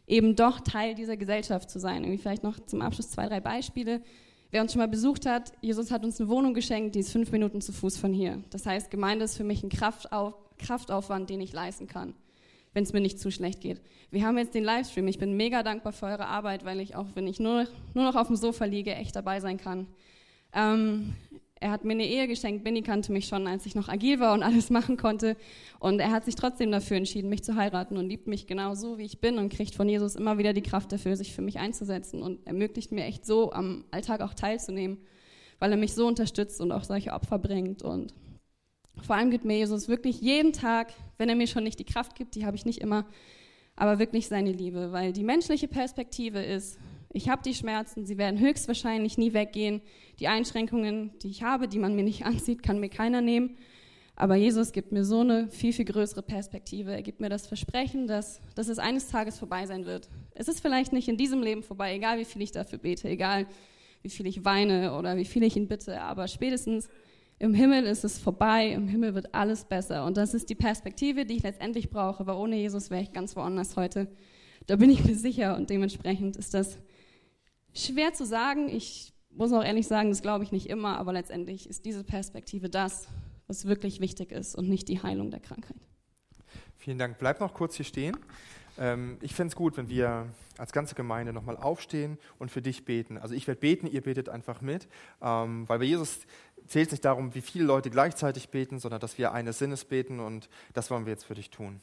eben doch Teil dieser Gesellschaft zu sein. Irgendwie vielleicht noch zum Abschluss zwei, drei Beispiele. Wer uns schon mal besucht hat, Jesus hat uns eine Wohnung geschenkt, die ist fünf Minuten zu Fuß von hier. Das heißt, Gemeinde ist für mich ein Kraftauf Kraftaufwand, den ich leisten kann, wenn es mir nicht zu schlecht geht. Wir haben jetzt den Livestream. Ich bin mega dankbar für eure Arbeit, weil ich auch, wenn ich nur, nur noch auf dem Sofa liege, echt dabei sein kann. Ähm, er hat mir eine Ehe geschenkt. Benny kannte mich schon, als ich noch agil war und alles machen konnte. Und er hat sich trotzdem dafür entschieden, mich zu heiraten und liebt mich genau so, wie ich bin und kriegt von Jesus immer wieder die Kraft dafür, sich für mich einzusetzen und ermöglicht mir echt so, am Alltag auch teilzunehmen, weil er mich so unterstützt und auch solche Opfer bringt. Und vor allem gibt mir Jesus wirklich jeden Tag, wenn er mir schon nicht die Kraft gibt, die habe ich nicht immer, aber wirklich seine Liebe, weil die menschliche Perspektive ist, ich habe die Schmerzen, sie werden höchstwahrscheinlich nie weggehen. Die Einschränkungen, die ich habe, die man mir nicht ansieht, kann mir keiner nehmen. Aber Jesus gibt mir so eine viel, viel größere Perspektive. Er gibt mir das Versprechen, dass, dass es eines Tages vorbei sein wird. Es ist vielleicht nicht in diesem Leben vorbei, egal wie viel ich dafür bete, egal wie viel ich weine oder wie viel ich ihn bitte, aber spätestens im Himmel ist es vorbei, im Himmel wird alles besser. Und das ist die Perspektive, die ich letztendlich brauche, weil ohne Jesus wäre ich ganz woanders heute. Da bin ich mir sicher und dementsprechend ist das schwer zu sagen. Ich muss auch ehrlich sagen, das glaube ich nicht immer, aber letztendlich ist diese Perspektive das, was wirklich wichtig ist und nicht die Heilung der Krankheit. Vielen Dank. Bleib noch kurz hier stehen. Ähm, ich fände es gut, wenn wir als ganze Gemeinde nochmal aufstehen und für dich beten. Also ich werde beten, ihr betet einfach mit, ähm, weil bei Jesus zählt es nicht darum, wie viele Leute gleichzeitig beten, sondern dass wir eines Sinnes beten und das wollen wir jetzt für dich tun.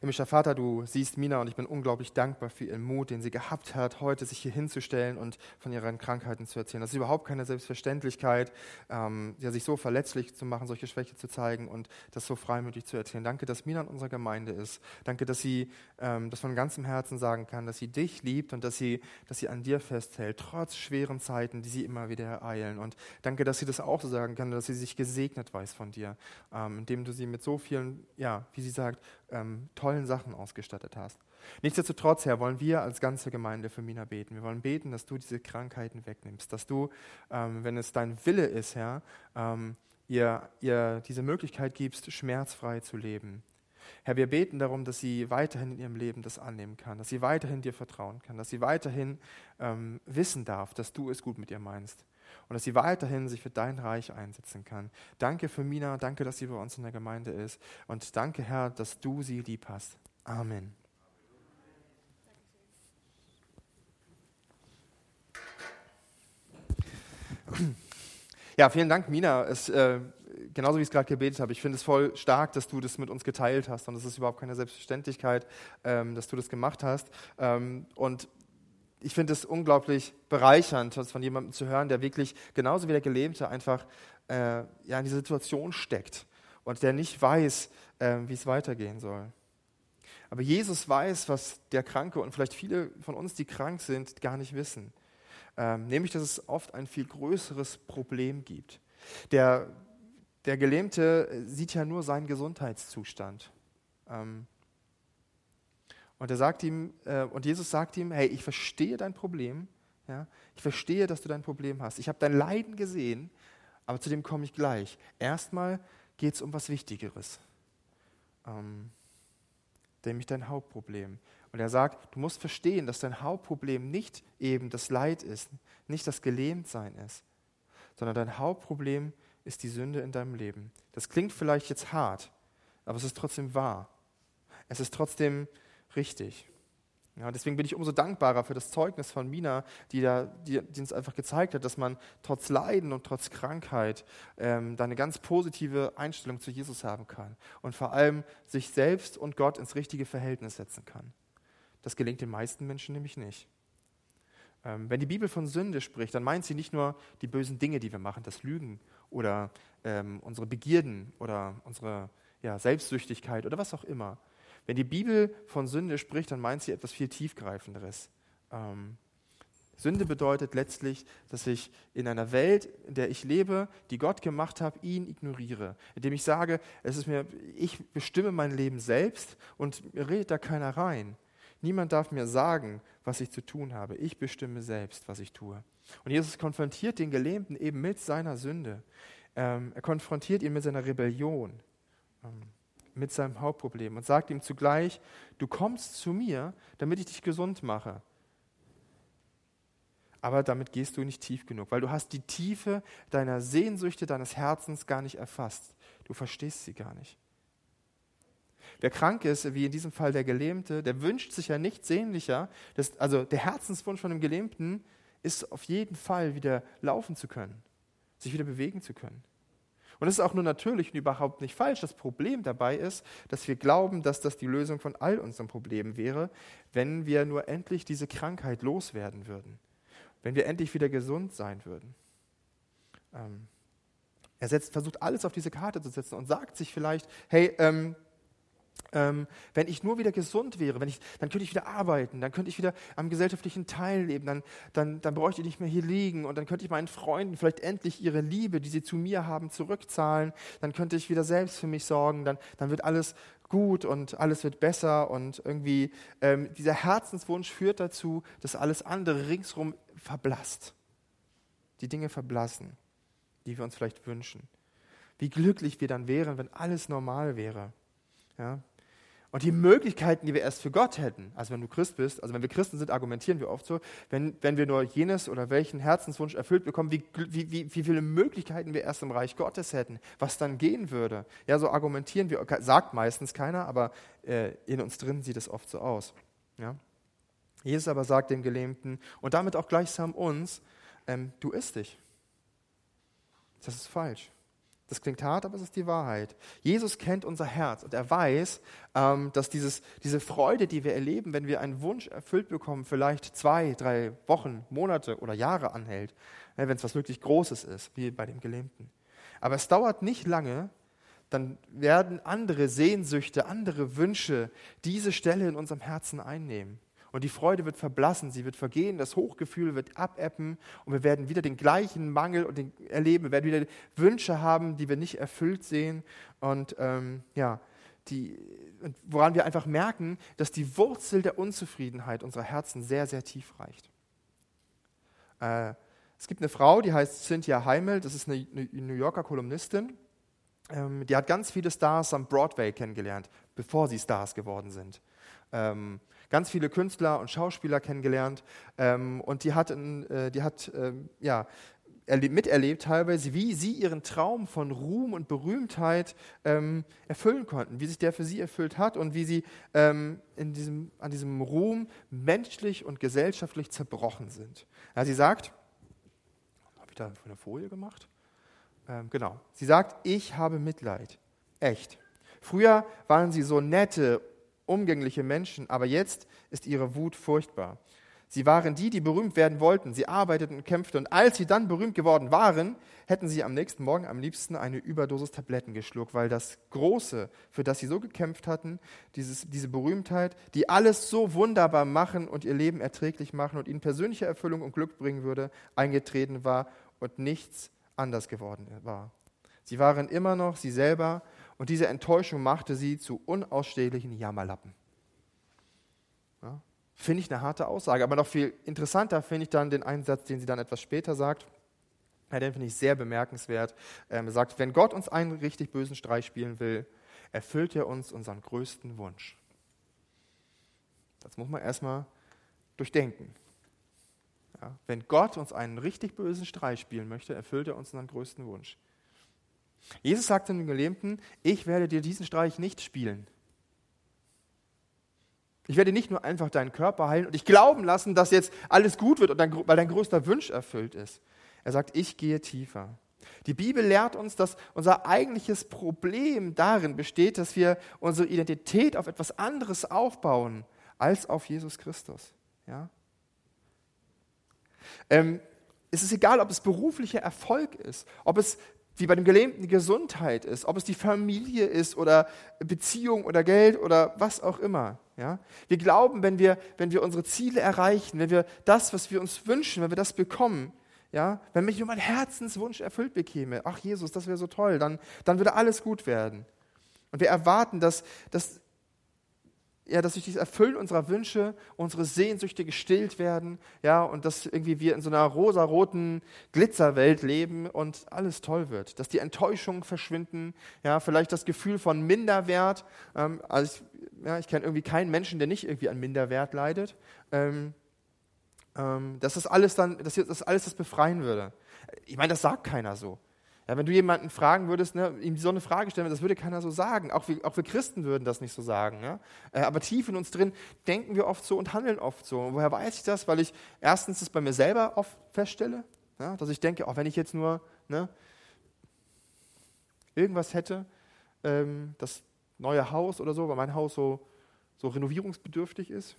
Himmlischer Vater, du siehst Mina und ich bin unglaublich dankbar für ihren Mut, den sie gehabt hat, heute sich hier hinzustellen und von ihren Krankheiten zu erzählen. Das ist überhaupt keine Selbstverständlichkeit, ähm, ja, sich so verletzlich zu machen, solche Schwäche zu zeigen und das so freimütig zu erzählen. Danke, dass Mina in unserer Gemeinde ist. Danke, dass sie ähm, das von ganzem Herzen sagen kann, dass sie dich liebt und dass sie, dass sie an dir festhält, trotz schweren Zeiten, die sie immer wieder ereilen. Und danke, dass sie das auch so sagen kann, dass sie sich gesegnet weiß von dir, ähm, indem du sie mit so vielen, ja, wie sie sagt, ähm, tollen Sachen ausgestattet hast. Nichtsdestotrotz, Herr, wollen wir als ganze Gemeinde für Mina beten. Wir wollen beten, dass du diese Krankheiten wegnimmst, dass du, ähm, wenn es dein Wille ist, Herr, ähm, ihr, ihr diese Möglichkeit gibst, schmerzfrei zu leben. Herr, wir beten darum, dass sie weiterhin in ihrem Leben das annehmen kann, dass sie weiterhin dir vertrauen kann, dass sie weiterhin ähm, wissen darf, dass du es gut mit ihr meinst und dass sie weiterhin sich für dein Reich einsetzen kann. Danke für Mina, danke, dass sie bei uns in der Gemeinde ist und danke, Herr, dass du sie lieb hast. Amen. Ja, vielen Dank, Mina. Es, äh, genauso wie ich es gerade gebetet habe, ich finde es voll stark, dass du das mit uns geteilt hast. Und es ist überhaupt keine Selbstverständlichkeit, ähm, dass du das gemacht hast. Ähm, und ich finde es unglaublich bereichernd, das von jemandem zu hören, der wirklich genauso wie der Gelähmte einfach äh, ja, in dieser Situation steckt und der nicht weiß, äh, wie es weitergehen soll. Aber Jesus weiß, was der Kranke und vielleicht viele von uns, die krank sind, gar nicht wissen. Ähm, nämlich, dass es oft ein viel größeres Problem gibt. Der, der Gelähmte sieht ja nur seinen Gesundheitszustand. Ähm, und er sagt ihm, äh, und Jesus sagt ihm, hey, ich verstehe dein Problem, ja, ich verstehe, dass du dein Problem hast. Ich habe dein Leiden gesehen, aber zu dem komme ich gleich. Erstmal geht es um was Wichtigeres, ähm, nämlich dein Hauptproblem. Und er sagt, du musst verstehen, dass dein Hauptproblem nicht eben das Leid ist, nicht das Gelähmtsein ist, sondern dein Hauptproblem ist die Sünde in deinem Leben. Das klingt vielleicht jetzt hart, aber es ist trotzdem wahr. Es ist trotzdem richtig. Ja, deswegen bin ich umso dankbarer für das Zeugnis von Mina, die, da, die, die uns einfach gezeigt hat, dass man trotz Leiden und trotz Krankheit ähm, da eine ganz positive Einstellung zu Jesus haben kann und vor allem sich selbst und Gott ins richtige Verhältnis setzen kann. Das gelingt den meisten Menschen nämlich nicht. Ähm, wenn die Bibel von Sünde spricht, dann meint sie nicht nur die bösen Dinge, die wir machen, das Lügen oder ähm, unsere Begierden oder unsere ja, Selbstsüchtigkeit oder was auch immer, wenn die Bibel von Sünde spricht, dann meint sie etwas viel tiefgreifenderes. Ähm, Sünde bedeutet letztlich, dass ich in einer Welt, in der ich lebe, die Gott gemacht hat, ihn ignoriere. Indem ich sage, es ist mir, ich bestimme mein Leben selbst und mir redet da keiner rein. Niemand darf mir sagen, was ich zu tun habe. Ich bestimme selbst, was ich tue. Und Jesus konfrontiert den Gelähmten eben mit seiner Sünde. Ähm, er konfrontiert ihn mit seiner Rebellion, ähm, mit seinem Hauptproblem und sagt ihm zugleich, du kommst zu mir, damit ich dich gesund mache. Aber damit gehst du nicht tief genug, weil du hast die Tiefe deiner Sehnsüchte, deines Herzens gar nicht erfasst. Du verstehst sie gar nicht. Wer krank ist, wie in diesem Fall der Gelähmte, der wünscht sich ja nichts sehnlicher. Das, also der Herzenswunsch von dem Gelähmten ist auf jeden Fall wieder laufen zu können, sich wieder bewegen zu können. Und es ist auch nur natürlich und überhaupt nicht falsch. Das Problem dabei ist, dass wir glauben, dass das die Lösung von all unseren Problemen wäre, wenn wir nur endlich diese Krankheit loswerden würden, wenn wir endlich wieder gesund sein würden. Ähm, er setzt, versucht alles auf diese Karte zu setzen und sagt sich vielleicht, hey, ähm, ähm, wenn ich nur wieder gesund wäre, wenn ich, dann könnte ich wieder arbeiten, dann könnte ich wieder am gesellschaftlichen Teilleben, dann, dann, dann bräuchte ich nicht mehr hier liegen und dann könnte ich meinen Freunden vielleicht endlich ihre Liebe, die sie zu mir haben, zurückzahlen, dann könnte ich wieder selbst für mich sorgen, dann, dann wird alles gut und alles wird besser und irgendwie ähm, dieser Herzenswunsch führt dazu, dass alles andere ringsherum verblasst. Die Dinge verblassen, die wir uns vielleicht wünschen. Wie glücklich wir dann wären, wenn alles normal wäre. Ja? Und die Möglichkeiten, die wir erst für Gott hätten, also wenn du Christ bist, also wenn wir Christen sind, argumentieren wir oft so, wenn, wenn wir nur jenes oder welchen Herzenswunsch erfüllt bekommen, wie, wie, wie, wie viele Möglichkeiten wir erst im Reich Gottes hätten, was dann gehen würde. Ja, so argumentieren wir, sagt meistens keiner, aber äh, in uns drin sieht es oft so aus. Ja? Jesus aber sagt dem Gelähmten und damit auch gleichsam uns, ähm, du isst dich. Das ist falsch. Das klingt hart, aber es ist die Wahrheit. Jesus kennt unser Herz und er weiß, ähm, dass dieses, diese Freude, die wir erleben, wenn wir einen Wunsch erfüllt bekommen, vielleicht zwei, drei Wochen, Monate oder Jahre anhält, wenn es was wirklich Großes ist, wie bei dem Gelähmten. Aber es dauert nicht lange, dann werden andere Sehnsüchte, andere Wünsche diese Stelle in unserem Herzen einnehmen. Und die Freude wird verblassen, sie wird vergehen, das Hochgefühl wird abebben und wir werden wieder den gleichen Mangel und den erleben. Wir werden wieder Wünsche haben, die wir nicht erfüllt sehen. Und ähm, ja, die, woran wir einfach merken, dass die Wurzel der Unzufriedenheit unserer Herzen sehr, sehr tief reicht. Äh, es gibt eine Frau, die heißt Cynthia Heimel, das ist eine, eine New Yorker Kolumnistin. Ähm, die hat ganz viele Stars am Broadway kennengelernt, bevor sie Stars geworden sind. Ähm, ganz viele Künstler und Schauspieler kennengelernt ähm, und die hat, äh, die hat ähm, ja, miterlebt teilweise, wie sie ihren Traum von Ruhm und Berühmtheit ähm, erfüllen konnten, wie sich der für sie erfüllt hat und wie sie ähm, in diesem, an diesem Ruhm menschlich und gesellschaftlich zerbrochen sind. Ja, sie sagt, habe ich da eine Folie gemacht? Ähm, genau, sie sagt, ich habe Mitleid, echt. Früher waren sie so nette, umgängliche Menschen, aber jetzt ist ihre Wut furchtbar. Sie waren die, die berühmt werden wollten. Sie arbeiteten und kämpften. Und als sie dann berühmt geworden waren, hätten sie am nächsten Morgen am liebsten eine Überdosis Tabletten geschluckt, weil das Große, für das sie so gekämpft hatten, dieses, diese Berühmtheit, die alles so wunderbar machen und ihr Leben erträglich machen und ihnen persönliche Erfüllung und Glück bringen würde, eingetreten war und nichts anders geworden war. Sie waren immer noch sie selber und diese Enttäuschung machte sie zu unausstehlichen Jammerlappen. Ja, finde ich eine harte Aussage, aber noch viel interessanter finde ich dann den Einsatz, den sie dann etwas später sagt. Ja, den finde ich sehr bemerkenswert. Ähm, er sagt, wenn Gott uns einen richtig bösen Streich spielen will, erfüllt er uns unseren größten Wunsch. Das muss man erstmal durchdenken. Ja, wenn Gott uns einen richtig bösen Streich spielen möchte, erfüllt er uns unseren größten Wunsch. Jesus sagte dem Gelähmten, ich werde dir diesen Streich nicht spielen. Ich werde nicht nur einfach deinen Körper heilen und dich glauben lassen, dass jetzt alles gut wird, dein, weil dein größter Wunsch erfüllt ist. Er sagt, ich gehe tiefer. Die Bibel lehrt uns, dass unser eigentliches Problem darin besteht, dass wir unsere Identität auf etwas anderes aufbauen als auf Jesus Christus. Ja? Ähm, es ist egal, ob es beruflicher Erfolg ist, ob es wie bei dem Gelähmten Gesundheit ist, ob es die Familie ist oder Beziehung oder Geld oder was auch immer. Ja? Wir glauben, wenn wir, wenn wir unsere Ziele erreichen, wenn wir das, was wir uns wünschen, wenn wir das bekommen, ja, wenn mich nur mein Herzenswunsch erfüllt bekäme, ach Jesus, das wäre so toll, dann, dann würde alles gut werden. Und wir erwarten, dass, dass ja, dass durch dieses Erfüllen unserer Wünsche unsere Sehnsüchte gestillt werden, ja, und dass irgendwie wir in so einer rosaroten Glitzerwelt leben und alles toll wird, dass die Enttäuschungen verschwinden, ja, vielleicht das Gefühl von Minderwert, ähm, also ich, ja, ich kenne irgendwie keinen Menschen, der nicht irgendwie an Minderwert leidet, ähm, ähm, dass das alles dann, dass das alles das befreien würde. Ich meine, das sagt keiner so. Ja, wenn du jemanden fragen würdest, ne, ihm so eine Frage stellen, das würde keiner so sagen. Auch wir, auch wir Christen würden das nicht so sagen. Ja? Äh, aber tief in uns drin denken wir oft so und handeln oft so. Und woher weiß ich das? Weil ich erstens es bei mir selber oft feststelle, ja, dass ich denke, auch wenn ich jetzt nur ne, irgendwas hätte, ähm, das neue Haus oder so, weil mein Haus so, so renovierungsbedürftig ist,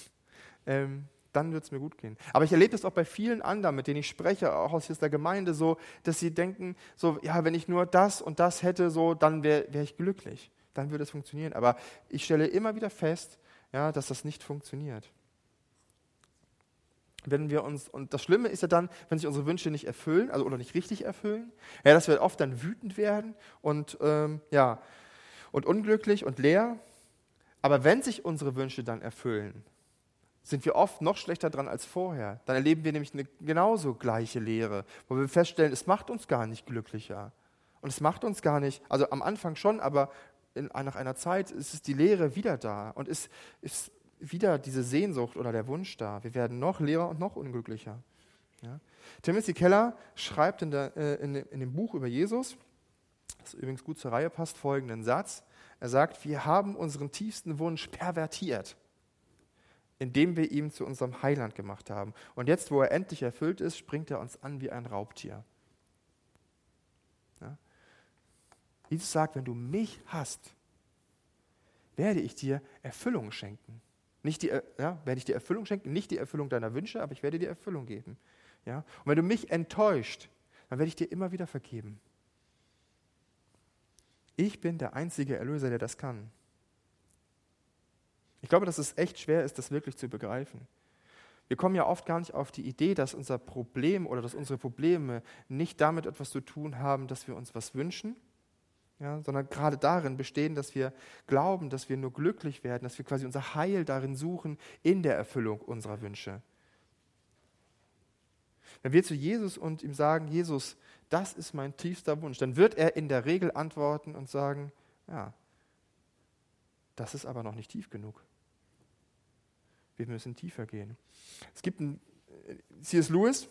ähm, dann wird es mir gut gehen. Aber ich erlebe das auch bei vielen anderen, mit denen ich spreche, auch aus der Gemeinde, so, dass sie denken, so, ja, wenn ich nur das und das hätte, so, dann wäre wär ich glücklich. Dann würde es funktionieren. Aber ich stelle immer wieder fest, ja, dass das nicht funktioniert. Wenn wir uns, und das Schlimme ist ja dann, wenn sich unsere Wünsche nicht erfüllen, also oder nicht richtig erfüllen, ja, dass wir oft dann wütend werden und ähm, ja, und unglücklich und leer. Aber wenn sich unsere Wünsche dann erfüllen, sind wir oft noch schlechter dran als vorher. Dann erleben wir nämlich eine genauso gleiche Lehre, wo wir feststellen, es macht uns gar nicht glücklicher. Und es macht uns gar nicht, also am Anfang schon, aber in, nach einer Zeit ist es die Lehre wieder da und ist, ist wieder diese Sehnsucht oder der Wunsch da. Wir werden noch leerer und noch unglücklicher. Ja? Timothy Keller schreibt in, der, äh, in, in dem Buch über Jesus, das übrigens gut zur Reihe passt, folgenden Satz. Er sagt, wir haben unseren tiefsten Wunsch pervertiert indem wir ihn zu unserem Heiland gemacht haben. Und jetzt, wo er endlich erfüllt ist, springt er uns an wie ein Raubtier. Ja? Jesus sagt, wenn du mich hast, werde ich dir Erfüllung schenken. Nicht die, ja, werde ich dir Erfüllung schenken, nicht die Erfüllung deiner Wünsche, aber ich werde dir Erfüllung geben. Ja? Und wenn du mich enttäuscht, dann werde ich dir immer wieder vergeben. Ich bin der einzige Erlöser, der das kann. Ich glaube, dass es echt schwer ist, das wirklich zu begreifen. Wir kommen ja oft gar nicht auf die Idee, dass unser Problem oder dass unsere Probleme nicht damit etwas zu tun haben, dass wir uns was wünschen, ja, sondern gerade darin bestehen, dass wir glauben, dass wir nur glücklich werden, dass wir quasi unser Heil darin suchen, in der Erfüllung unserer Wünsche. Wenn wir zu Jesus und ihm sagen, Jesus, das ist mein tiefster Wunsch, dann wird er in der Regel antworten und sagen, ja, das ist aber noch nicht tief genug. Wir müssen tiefer gehen. Es gibt einen äh, C.S. Lewis,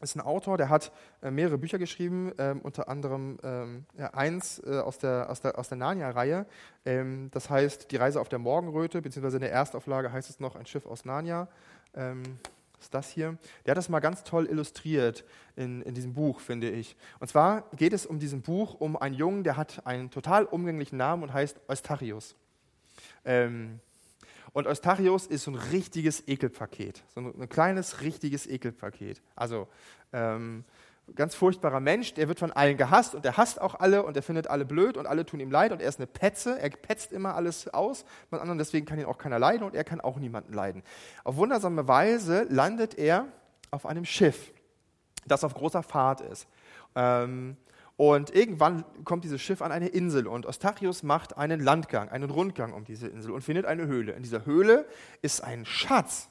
ist ein Autor, der hat äh, mehrere Bücher geschrieben, ähm, unter anderem ähm, eins äh, aus der, aus der, aus der Narnia-Reihe. Ähm, das heißt Die Reise auf der Morgenröte, beziehungsweise in der Erstauflage heißt es noch Ein Schiff aus Narnia. Ist das hier. Der hat das mal ganz toll illustriert in, in diesem Buch, finde ich. Und zwar geht es um diesen Buch um einen Jungen, der hat einen total umgänglichen Namen und heißt Eustachius. Ähm, und Eustachius ist so ein richtiges Ekelpaket. So ein, ein kleines, richtiges Ekelpaket. Also ähm, ganz furchtbarer Mensch, der wird von allen gehasst und der hasst auch alle und der findet alle blöd und alle tun ihm leid und er ist eine Petze, er petzt immer alles aus von anderen, deswegen kann ihn auch keiner leiden und er kann auch niemanden leiden. Auf wundersame Weise landet er auf einem Schiff, das auf großer Fahrt ist. Ähm, und irgendwann kommt dieses Schiff an eine Insel und Eustachius macht einen Landgang, einen Rundgang um diese Insel und findet eine Höhle. In dieser Höhle ist ein Schatz.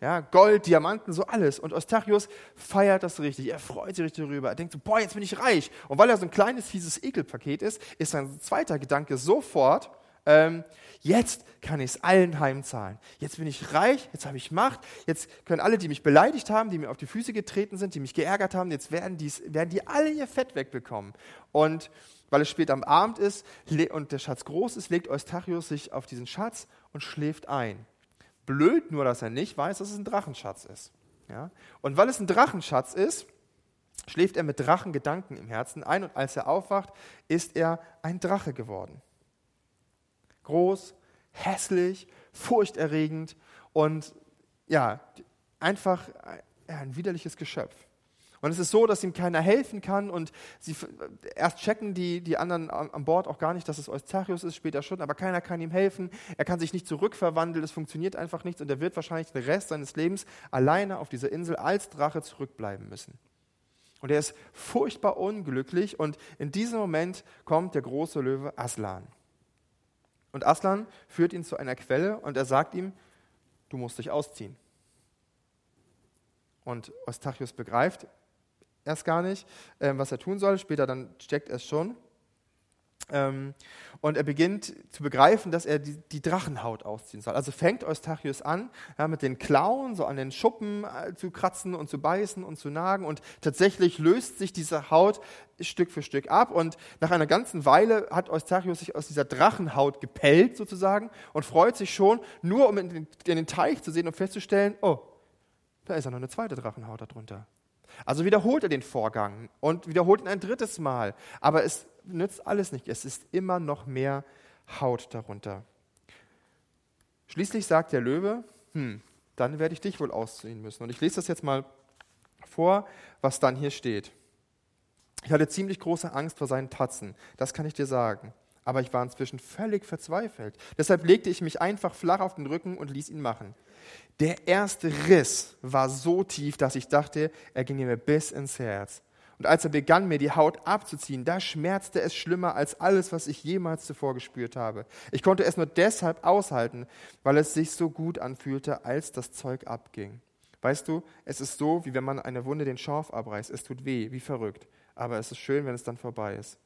Ja, Gold, Diamanten, so alles. Und Eustachius feiert das richtig. Er freut sich richtig darüber. Er denkt so, boah, jetzt bin ich reich. Und weil er so ein kleines, fieses Ekelpaket ist, ist sein zweiter Gedanke sofort, ähm, jetzt kann ich es allen heimzahlen. Jetzt bin ich reich, jetzt habe ich Macht, jetzt können alle, die mich beleidigt haben, die mir auf die Füße getreten sind, die mich geärgert haben, jetzt werden, dies, werden die alle ihr Fett wegbekommen. Und weil es spät am Abend ist und der Schatz groß ist, legt Eustachius sich auf diesen Schatz und schläft ein. Blöd nur, dass er nicht weiß, dass es ein Drachenschatz ist. Ja? Und weil es ein Drachenschatz ist, schläft er mit Drachengedanken im Herzen ein und als er aufwacht, ist er ein Drache geworden groß, hässlich, furchterregend und ja, einfach ein widerliches Geschöpf. Und es ist so, dass ihm keiner helfen kann und sie erst checken die, die anderen an Bord auch gar nicht, dass es Eustachius ist, später schon, aber keiner kann ihm helfen. Er kann sich nicht zurückverwandeln, es funktioniert einfach nicht und er wird wahrscheinlich den Rest seines Lebens alleine auf dieser Insel als Drache zurückbleiben müssen. Und er ist furchtbar unglücklich und in diesem Moment kommt der große Löwe Aslan. Und Aslan führt ihn zu einer Quelle und er sagt ihm, du musst dich ausziehen. Und Eustachius begreift erst gar nicht, äh, was er tun soll. Später dann steckt er es schon. Ähm, und er beginnt zu begreifen, dass er die, die, Drachenhaut ausziehen soll. Also fängt Eustachius an, ja, mit den Klauen so an den Schuppen äh, zu kratzen und zu beißen und zu nagen. Und tatsächlich löst sich diese Haut Stück für Stück ab. Und nach einer ganzen Weile hat Eustachius sich aus dieser Drachenhaut gepellt sozusagen und freut sich schon, nur um in den, in den Teich zu sehen und festzustellen, oh, da ist ja noch eine zweite Drachenhaut darunter. Also wiederholt er den Vorgang und wiederholt ihn ein drittes Mal. Aber es nützt alles nicht. Es ist immer noch mehr Haut darunter. Schließlich sagt der Löwe, hm, dann werde ich dich wohl ausziehen müssen. Und ich lese das jetzt mal vor, was dann hier steht. Ich hatte ziemlich große Angst vor seinen Tatzen, das kann ich dir sagen. Aber ich war inzwischen völlig verzweifelt. Deshalb legte ich mich einfach flach auf den Rücken und ließ ihn machen. Der erste Riss war so tief, dass ich dachte, er ginge mir bis ins Herz. Und als er begann, mir die Haut abzuziehen, da schmerzte es schlimmer als alles, was ich jemals zuvor gespürt habe. Ich konnte es nur deshalb aushalten, weil es sich so gut anfühlte, als das Zeug abging. Weißt du, es ist so, wie wenn man eine Wunde den Schorf abreißt. Es tut weh, wie verrückt. Aber es ist schön, wenn es dann vorbei ist.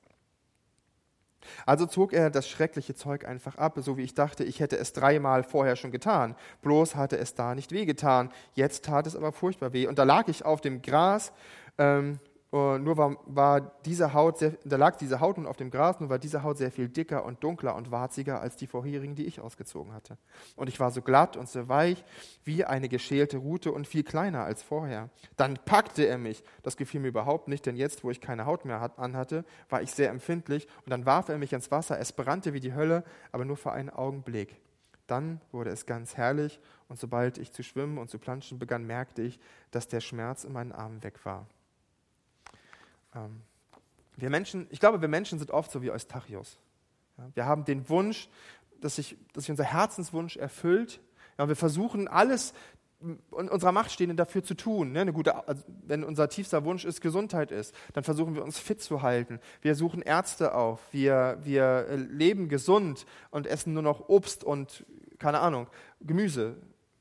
Also zog er das schreckliche Zeug einfach ab, so wie ich dachte, ich hätte es dreimal vorher schon getan. Bloß hatte es da nicht wehgetan. Jetzt tat es aber furchtbar weh. Und da lag ich auf dem Gras ähm, und nur war, war diese Haut, sehr, da lag diese Haut nun auf dem Gras, nur war diese Haut sehr viel dicker und dunkler und warziger als die vorherigen, die ich ausgezogen hatte. Und ich war so glatt und so weich wie eine geschälte Rute und viel kleiner als vorher. Dann packte er mich. Das gefiel mir überhaupt nicht, denn jetzt, wo ich keine Haut mehr anhatte, war ich sehr empfindlich. Und dann warf er mich ins Wasser. Es brannte wie die Hölle, aber nur für einen Augenblick. Dann wurde es ganz herrlich und sobald ich zu schwimmen und zu planschen begann, merkte ich, dass der Schmerz in meinen Armen weg war. Ähm, wir Menschen, ich glaube, wir Menschen sind oft so wie Eustachius. wir haben den Wunsch, dass sich, dass sich unser Herzenswunsch erfüllt. Ja, wir versuchen alles in unserer Macht stehende dafür zu tun. Ne? Eine gute, also wenn unser tiefster Wunsch ist, Gesundheit ist, dann versuchen wir uns fit zu halten. Wir suchen Ärzte auf. Wir, wir äh, leben gesund und essen nur noch Obst und, keine Ahnung, Gemüse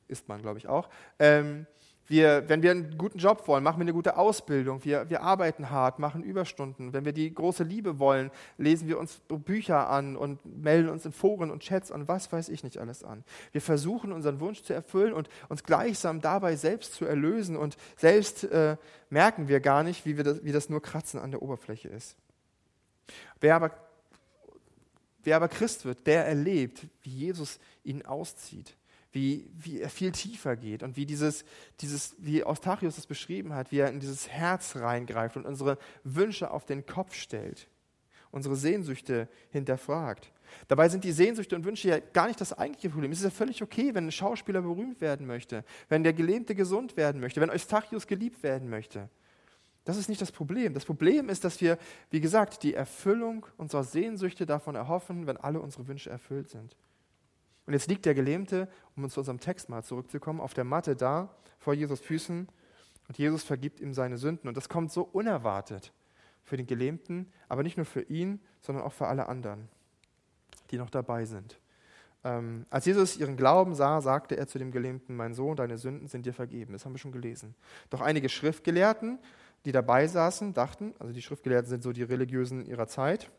isst man, glaube ich, auch. Ähm, wir, wenn wir einen guten Job wollen, machen wir eine gute Ausbildung. Wir, wir arbeiten hart, machen Überstunden. Wenn wir die große Liebe wollen, lesen wir uns Bücher an und melden uns in Foren und Chats und was weiß ich nicht alles an. Wir versuchen unseren Wunsch zu erfüllen und uns gleichsam dabei selbst zu erlösen und selbst äh, merken wir gar nicht, wie, wir das, wie das nur Kratzen an der Oberfläche ist. Wer aber, wer aber Christ wird, der erlebt, wie Jesus ihn auszieht wie, wie er viel tiefer geht und wie dieses, dieses, wie Eustachius das beschrieben hat, wie er in dieses Herz reingreift und unsere Wünsche auf den Kopf stellt, unsere Sehnsüchte hinterfragt. Dabei sind die Sehnsüchte und Wünsche ja gar nicht das eigentliche Problem. Es ist ja völlig okay, wenn ein Schauspieler berühmt werden möchte, wenn der Gelähmte gesund werden möchte, wenn Eustachius geliebt werden möchte. Das ist nicht das Problem. Das Problem ist, dass wir, wie gesagt, die Erfüllung unserer Sehnsüchte davon erhoffen, wenn alle unsere Wünsche erfüllt sind. Und jetzt liegt der Gelähmte, um uns zu unserem Text mal zurückzukommen, auf der Matte da vor Jesus Füßen und Jesus vergibt ihm seine Sünden. Und das kommt so unerwartet für den Gelähmten, aber nicht nur für ihn, sondern auch für alle anderen, die noch dabei sind. Ähm, als Jesus ihren Glauben sah, sagte er zu dem Gelähmten, mein Sohn, deine Sünden sind dir vergeben. Das haben wir schon gelesen. Doch einige Schriftgelehrten, die dabei saßen, dachten, also die Schriftgelehrten sind so die Religiösen ihrer Zeit,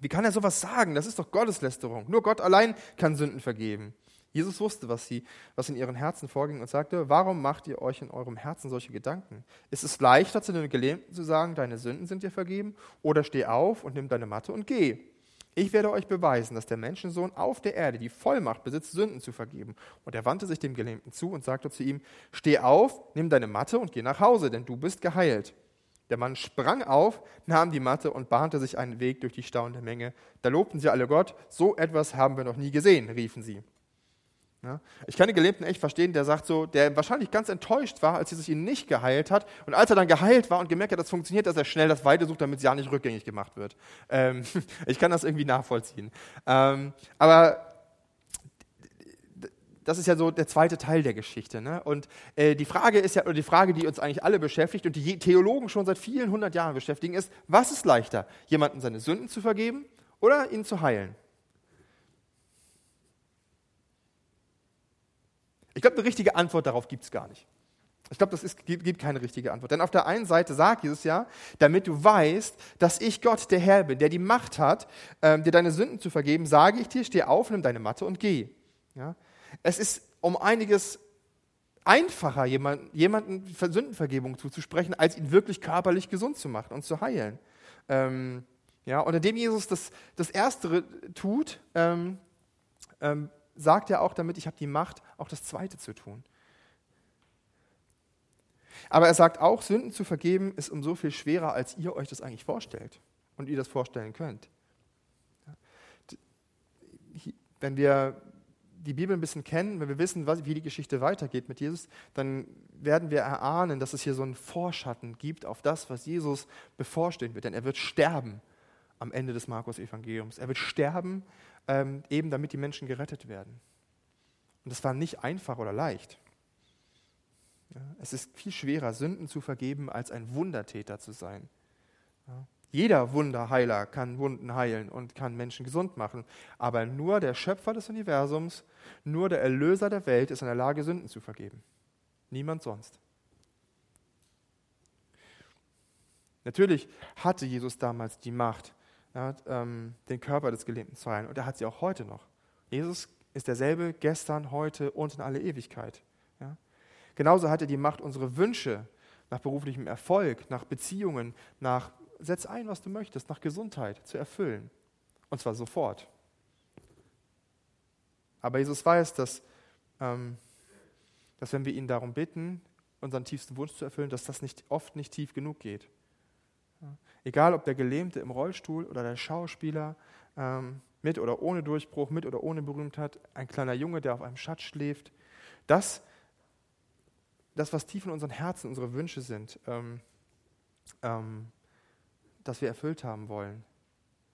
wie kann er sowas sagen? Das ist doch Gotteslästerung. Nur Gott allein kann Sünden vergeben. Jesus wusste, was, sie, was in ihren Herzen vorging und sagte, warum macht ihr euch in eurem Herzen solche Gedanken? Ist es leichter, zu den Gelähmten zu sagen, deine Sünden sind dir vergeben? Oder steh auf und nimm deine Matte und geh. Ich werde euch beweisen, dass der Menschensohn auf der Erde die Vollmacht besitzt, Sünden zu vergeben. Und er wandte sich dem Gelähmten zu und sagte zu ihm, steh auf, nimm deine Matte und geh nach Hause, denn du bist geheilt. Der Mann sprang auf, nahm die Matte und bahnte sich einen Weg durch die staunende Menge. Da lobten sie alle Gott. So etwas haben wir noch nie gesehen, riefen sie. Ja, ich kann den Gelähmten echt verstehen, der sagt so, der wahrscheinlich ganz enttäuscht war, als Jesus ihn nicht geheilt hat. Und als er dann geheilt war und gemerkt hat, dass es funktioniert, dass er schnell das Weite sucht, damit es ja nicht rückgängig gemacht wird. Ähm, ich kann das irgendwie nachvollziehen. Ähm, aber das ist ja so der zweite Teil der Geschichte. Ne? Und äh, die Frage ist ja, oder die Frage, die uns eigentlich alle beschäftigt und die Theologen schon seit vielen hundert Jahren beschäftigen, ist, was ist leichter, jemandem seine Sünden zu vergeben oder ihn zu heilen? Ich glaube, eine richtige Antwort darauf gibt es gar nicht. Ich glaube, das ist, gibt, keine richtige Antwort. Denn auf der einen Seite sagt Jesus ja, damit du weißt, dass ich Gott, der Herr bin, der die Macht hat, ähm, dir deine Sünden zu vergeben, sage ich dir, steh auf, nimm deine Matte und geh. Ja? Es ist um einiges einfacher, jemand, jemanden Sündenvergebung zuzusprechen, als ihn wirklich körperlich gesund zu machen und zu heilen. Ähm, ja, und indem Jesus das, das Erstere tut, ähm, ähm, sagt er auch damit, ich habe die Macht, auch das Zweite zu tun. Aber er sagt auch, Sünden zu vergeben ist um so viel schwerer, als ihr euch das eigentlich vorstellt und ihr das vorstellen könnt. Wenn wir die Bibel ein bisschen kennen, wenn wir wissen, wie die Geschichte weitergeht mit Jesus, dann werden wir erahnen, dass es hier so einen Vorschatten gibt auf das, was Jesus bevorstehen wird. Denn er wird sterben am Ende des Markus-Evangeliums. Er wird sterben, ähm, eben damit die Menschen gerettet werden. Und das war nicht einfach oder leicht. Ja, es ist viel schwerer, Sünden zu vergeben, als ein Wundertäter zu sein. Ja, jeder Wunderheiler kann Wunden heilen und kann Menschen gesund machen. Aber nur der Schöpfer des Universums, nur der Erlöser der Welt ist in der Lage, Sünden zu vergeben. Niemand sonst. Natürlich hatte Jesus damals die Macht, ja, ähm, den Körper des Gelähmten zu heilen. Und er hat sie auch heute noch. Jesus ist derselbe gestern, heute und in alle Ewigkeit. Ja. Genauso hat er die Macht, unsere Wünsche nach beruflichem Erfolg, nach Beziehungen, nach setz ein, was du möchtest, nach Gesundheit zu erfüllen. Und zwar sofort. Aber Jesus weiß, dass, ähm, dass wenn wir ihn darum bitten, unseren tiefsten Wunsch zu erfüllen, dass das nicht, oft nicht tief genug geht. Egal, ob der Gelähmte im Rollstuhl oder der Schauspieler ähm, mit oder ohne Durchbruch, mit oder ohne Berühmtheit, ein kleiner Junge, der auf einem Schatz schläft, das, das was tief in unseren Herzen unsere Wünsche sind, ähm, ähm, das wir erfüllt haben wollen.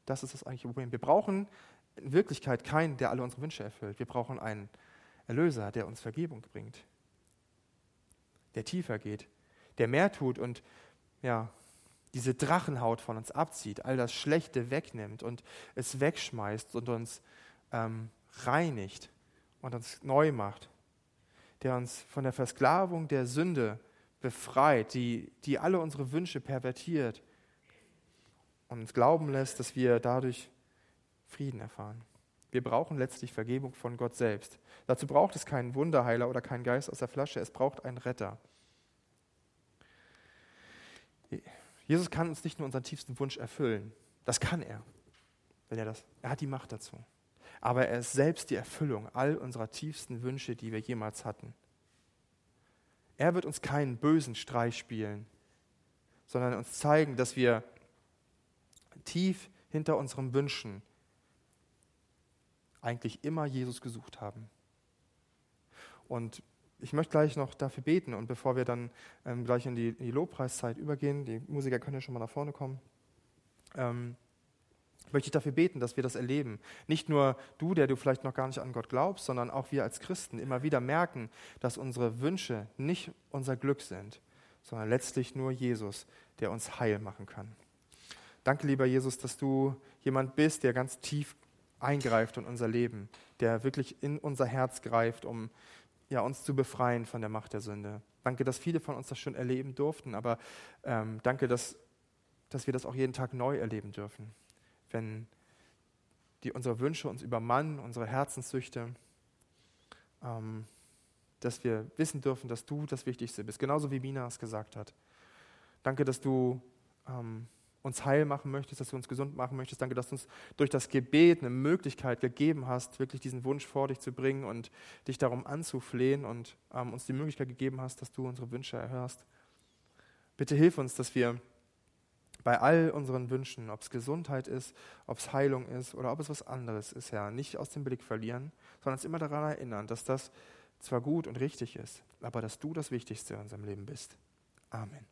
Das ist das eigentliche Problem. Wir brauchen in Wirklichkeit keinen, der alle unsere Wünsche erfüllt. Wir brauchen einen Erlöser, der uns Vergebung bringt, der tiefer geht, der mehr tut und ja, diese Drachenhaut von uns abzieht, all das Schlechte wegnimmt und es wegschmeißt und uns ähm, reinigt und uns neu macht, der uns von der Versklavung der Sünde befreit, die, die alle unsere Wünsche pervertiert und uns glauben lässt, dass wir dadurch Frieden erfahren. Wir brauchen letztlich Vergebung von Gott selbst. Dazu braucht es keinen Wunderheiler oder keinen Geist aus der Flasche, es braucht einen Retter. Jesus kann uns nicht nur unseren tiefsten Wunsch erfüllen, das kann er, wenn er das, er hat die Macht dazu. Aber er ist selbst die Erfüllung all unserer tiefsten Wünsche, die wir jemals hatten. Er wird uns keinen bösen Streich spielen, sondern uns zeigen, dass wir tief hinter unseren Wünschen eigentlich immer Jesus gesucht haben. Und ich möchte gleich noch dafür beten und bevor wir dann ähm, gleich in die, in die, Lobpreiszeit übergehen, die Musiker können ja schon mal nach vorne kommen, ähm, möchte ich dafür beten, dass wir das erleben. Nicht nur du, der du vielleicht noch gar nicht an Gott glaubst, sondern auch wir als Christen immer wieder merken, dass unsere Wünsche nicht unser Glück sind, sondern letztlich nur Jesus, der uns heil machen kann. Danke, lieber Jesus, dass du jemand bist, der ganz tief eingreift in unser Leben, der wirklich in unser Herz greift, um ja, uns zu befreien von der Macht der Sünde. Danke, dass viele von uns das schon erleben durften, aber ähm, danke, dass, dass wir das auch jeden Tag neu erleben dürfen, wenn die, unsere Wünsche uns übermannen, unsere Herzenssüchte, ähm, dass wir wissen dürfen, dass du das Wichtigste bist, genauso wie Mina es gesagt hat. Danke, dass du ähm, uns heil machen möchtest, dass du uns gesund machen möchtest. Danke, dass du uns durch das Gebet eine Möglichkeit gegeben hast, wirklich diesen Wunsch vor dich zu bringen und dich darum anzuflehen und ähm, uns die Möglichkeit gegeben hast, dass du unsere Wünsche erhörst. Bitte hilf uns, dass wir bei all unseren Wünschen, ob es Gesundheit ist, ob es Heilung ist oder ob es was anderes ist, Herr, nicht aus dem Blick verlieren, sondern uns immer daran erinnern, dass das zwar gut und richtig ist, aber dass du das Wichtigste in unserem Leben bist. Amen.